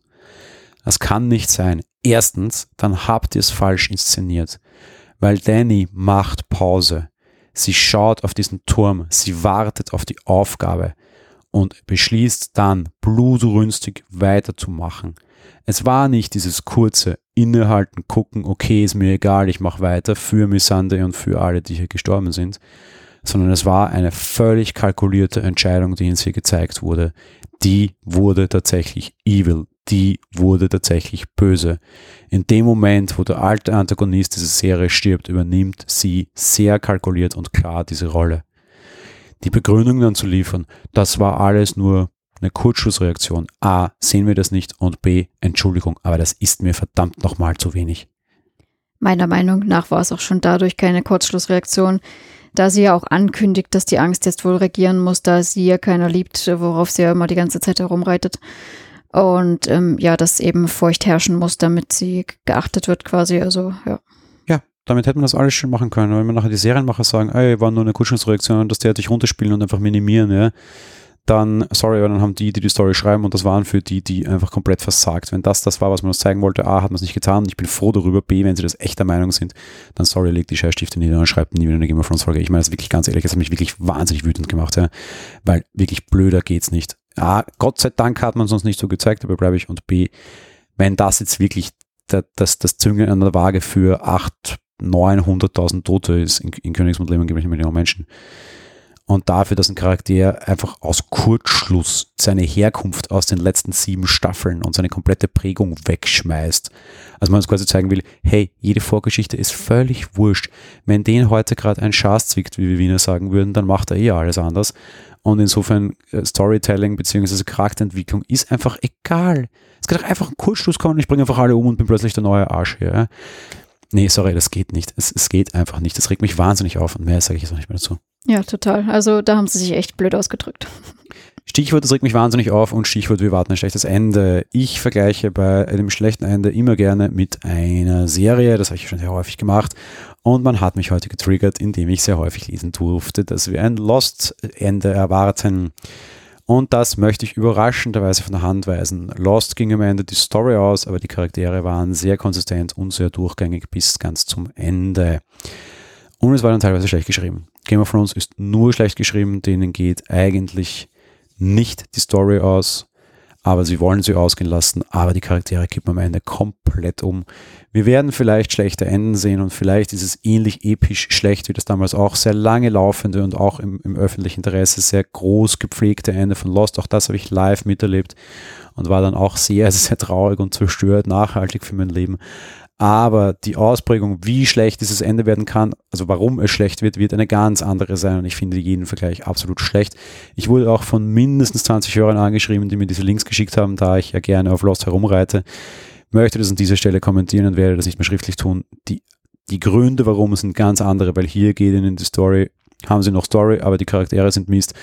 Das kann nicht sein. Erstens, dann habt ihr es falsch inszeniert weil Danny macht Pause. Sie schaut auf diesen Turm, sie wartet auf die Aufgabe und beschließt dann blutrünstig weiterzumachen. Es war nicht dieses kurze Innehalten, gucken, okay, ist mir egal, ich mache weiter für Missande und für alle, die hier gestorben sind, sondern es war eine völlig kalkulierte Entscheidung, die uns hier gezeigt wurde. Die wurde tatsächlich evil die wurde tatsächlich böse. In dem Moment, wo der alte Antagonist dieser Serie stirbt, übernimmt sie sehr kalkuliert und klar diese Rolle. Die Begründung dann zu liefern, das war alles nur eine Kurzschlussreaktion. A, sehen wir das nicht und B, Entschuldigung, aber das ist mir verdammt nochmal zu wenig. Meiner Meinung nach war es auch schon dadurch keine Kurzschlussreaktion, da sie ja auch ankündigt, dass die Angst jetzt wohl regieren muss, da sie ja keiner liebt, worauf sie ja immer die ganze Zeit herumreitet und ähm, ja, das eben feucht herrschen muss, damit sie geachtet wird quasi. Also ja. Ja, damit hätte man das alles schön machen können. Wenn man nachher die Serienmacher sagen, ey, war nur eine Kurzschlussreaktion und das der dich runterspielen und einfach minimieren, ja, dann, sorry, aber dann haben die, die die Story schreiben und das waren für die, die einfach komplett versagt. Wenn das das war, was man uns zeigen wollte, A, hat man es nicht getan ich bin froh darüber, B, wenn sie das echt der Meinung sind, dann sorry, legt die Scheißstifte nieder und schreibt nie wieder eine Game of Thrones Folge. Ich meine das wirklich ganz ehrlich, das hat mich wirklich wahnsinnig wütend gemacht, ja, weil wirklich blöder geht's nicht. A, Gott sei Dank hat man es uns nicht so gezeigt, aber bleibe ich. Und B, wenn das jetzt wirklich das, das Züngeln an der Waage für 8, 900.000 Tote ist in, in Königsmund leben eine Million Menschen. Und dafür, dass ein Charakter einfach aus Kurzschluss seine Herkunft aus den letzten sieben Staffeln und seine komplette Prägung wegschmeißt. Also man uns quasi zeigen will, hey, jede Vorgeschichte ist völlig wurscht. Wenn den heute gerade ein Schaß zwickt, wie wir Wiener sagen würden, dann macht er eh alles anders. Und insofern äh, Storytelling bzw. Charakterentwicklung ist einfach egal. Es kann doch einfach ein Kurzschluss kommen ich bringe einfach alle um und bin plötzlich der neue Arsch hier. Nee, sorry, das geht nicht. Es, es geht einfach nicht. Das regt mich wahnsinnig auf und mehr sage ich jetzt auch nicht mehr dazu. Ja, total. Also da haben sie sich echt blöd ausgedrückt. Stichwort, das regt mich wahnsinnig auf und Stichwort, wir warten ein schlechtes Ende. Ich vergleiche bei einem schlechten Ende immer gerne mit einer Serie, das habe ich schon sehr häufig gemacht und man hat mich heute getriggert, indem ich sehr häufig lesen durfte, dass wir ein Lost-Ende erwarten. Und das möchte ich überraschenderweise von der Hand weisen. Lost ging am Ende die Story aus, aber die Charaktere waren sehr konsistent und sehr durchgängig bis ganz zum Ende. Und es war dann teilweise schlecht geschrieben. Game of Thrones ist nur schlecht geschrieben, denen geht eigentlich nicht die Story aus, aber sie wollen sie ausgehen lassen, aber die Charaktere kippen am Ende komplett um. Wir werden vielleicht schlechte Enden sehen und vielleicht ist es ähnlich episch schlecht wie das damals auch sehr lange laufende und auch im, im öffentlichen Interesse sehr groß gepflegte Ende von Lost. Auch das habe ich live miterlebt und war dann auch sehr, sehr traurig und zerstört, nachhaltig für mein Leben. Aber die Ausprägung, wie schlecht dieses Ende werden kann, also warum es schlecht wird, wird eine ganz andere sein. Und ich finde jeden Vergleich absolut schlecht. Ich wurde auch von mindestens 20 Hörern angeschrieben, die mir diese Links geschickt haben, da ich ja gerne auf Lost herumreite. Möchte das an dieser Stelle kommentieren und werde das nicht mehr schriftlich tun. Die, die Gründe, warum, sind ganz andere, weil hier geht ihnen die Story haben sie noch Story, aber die Charaktere sind Mist.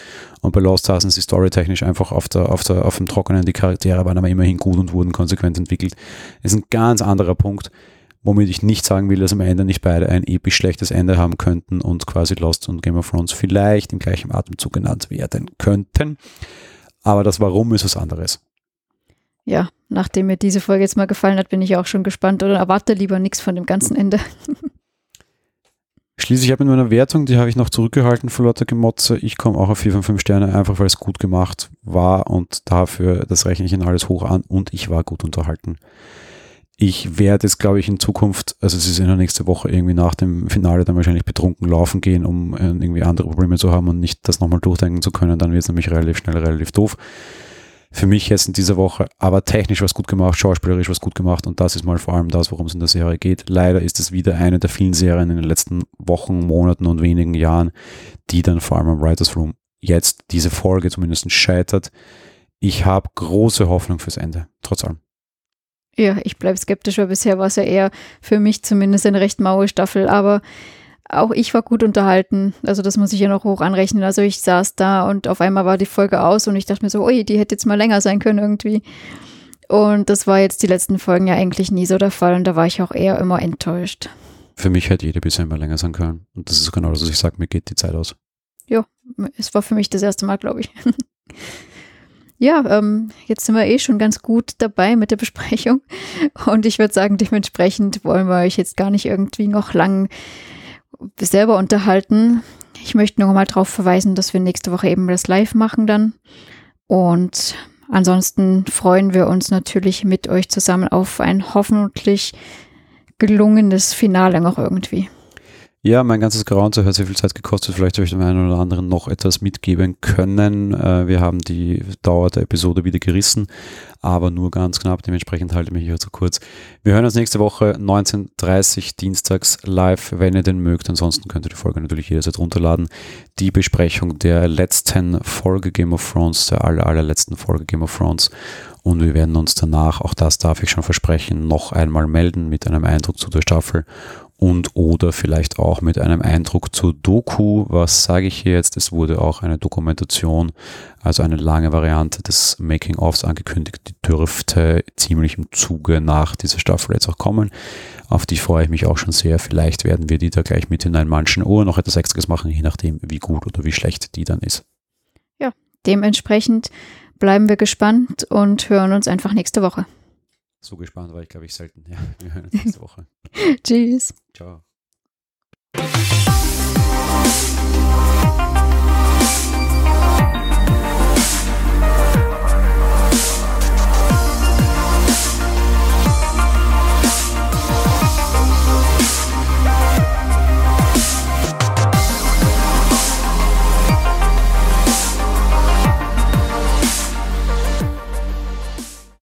Und bei Lost saßen sie storytechnisch einfach auf, der, auf, der, auf dem Trockenen. Die Charaktere waren aber immerhin gut und wurden konsequent entwickelt. Das ist ein ganz anderer Punkt, womit ich nicht sagen will, dass am Ende nicht beide ein episch schlechtes Ende haben könnten und quasi Lost und Game of Thrones vielleicht im gleichen Atemzug genannt werden könnten. Aber das Warum ist was anderes. Ja, nachdem mir diese Folge jetzt mal gefallen hat, bin ich auch schon gespannt oder erwarte lieber nichts von dem ganzen Ende. Schließlich habe ich mit meiner Wertung, die habe ich noch zurückgehalten vor lauter Gemotze. Ich komme auch auf 4 von 5 Sterne, einfach weil es gut gemacht war und dafür, das rechne ich in alles hoch an und ich war gut unterhalten. Ich werde es, glaube ich, in Zukunft, also es ist in der nächsten Woche irgendwie nach dem Finale dann wahrscheinlich betrunken laufen gehen, um äh, irgendwie andere Probleme zu haben und nicht das nochmal durchdenken zu können. Dann wird es nämlich relativ schnell relativ doof für mich jetzt in dieser Woche, aber technisch was gut gemacht, schauspielerisch was gut gemacht und das ist mal vor allem das, worum es in der Serie geht. Leider ist es wieder eine der vielen Serien in den letzten Wochen, Monaten und wenigen Jahren, die dann vor allem am Writers Room jetzt diese Folge zumindest scheitert. Ich habe große Hoffnung fürs Ende, trotz allem. Ja, ich bleibe skeptisch, weil bisher war es ja eher für mich zumindest eine recht maue Staffel, aber auch ich war gut unterhalten. Also das muss ich ja noch hoch anrechnen. Also ich saß da und auf einmal war die Folge aus und ich dachte mir so, ui, die hätte jetzt mal länger sein können irgendwie. Und das war jetzt die letzten Folgen ja eigentlich nie so der Fall und da war ich auch eher immer enttäuscht. Für mich hätte jede bisher immer länger sein können. Und das ist genau das, was ich sage, mir geht die Zeit aus. Ja, es war für mich das erste Mal, glaube ich. ja, ähm, jetzt sind wir eh schon ganz gut dabei mit der Besprechung. Und ich würde sagen, dementsprechend wollen wir euch jetzt gar nicht irgendwie noch lang selber unterhalten. Ich möchte nur mal darauf verweisen, dass wir nächste Woche eben das Live machen dann. Und ansonsten freuen wir uns natürlich mit euch zusammen auf ein hoffentlich gelungenes Finale noch irgendwie. Ja, mein ganzes Grounds hat sehr viel Zeit gekostet. Vielleicht habe ich dem einen oder anderen noch etwas mitgeben können. Äh, wir haben die Dauer der Episode wieder gerissen, aber nur ganz knapp. Dementsprechend halte ich mich hier zu kurz. Wir hören uns nächste Woche 19.30 dienstags live, wenn ihr denn mögt. Ansonsten könnt ihr die Folge natürlich jederzeit runterladen. Die Besprechung der letzten Folge Game of Thrones, der aller, allerletzten Folge Game of Thrones. Und wir werden uns danach, auch das darf ich schon versprechen, noch einmal melden mit einem Eindruck zu der Staffel und oder vielleicht auch mit einem Eindruck zur Doku. Was sage ich hier jetzt? Es wurde auch eine Dokumentation, also eine lange Variante des Making-ofs angekündigt. Die dürfte ziemlich im Zuge nach dieser Staffel jetzt auch kommen. Auf die freue ich mich auch schon sehr. Vielleicht werden wir die da gleich mit in einen manchen Ohr noch etwas Extras machen, je nachdem, wie gut oder wie schlecht die dann ist. Ja, dementsprechend bleiben wir gespannt und hören uns einfach nächste Woche. So gespannt war ich, glaube ich, selten. Ja, wir hören uns nächste Woche. Tschüss. Ciao.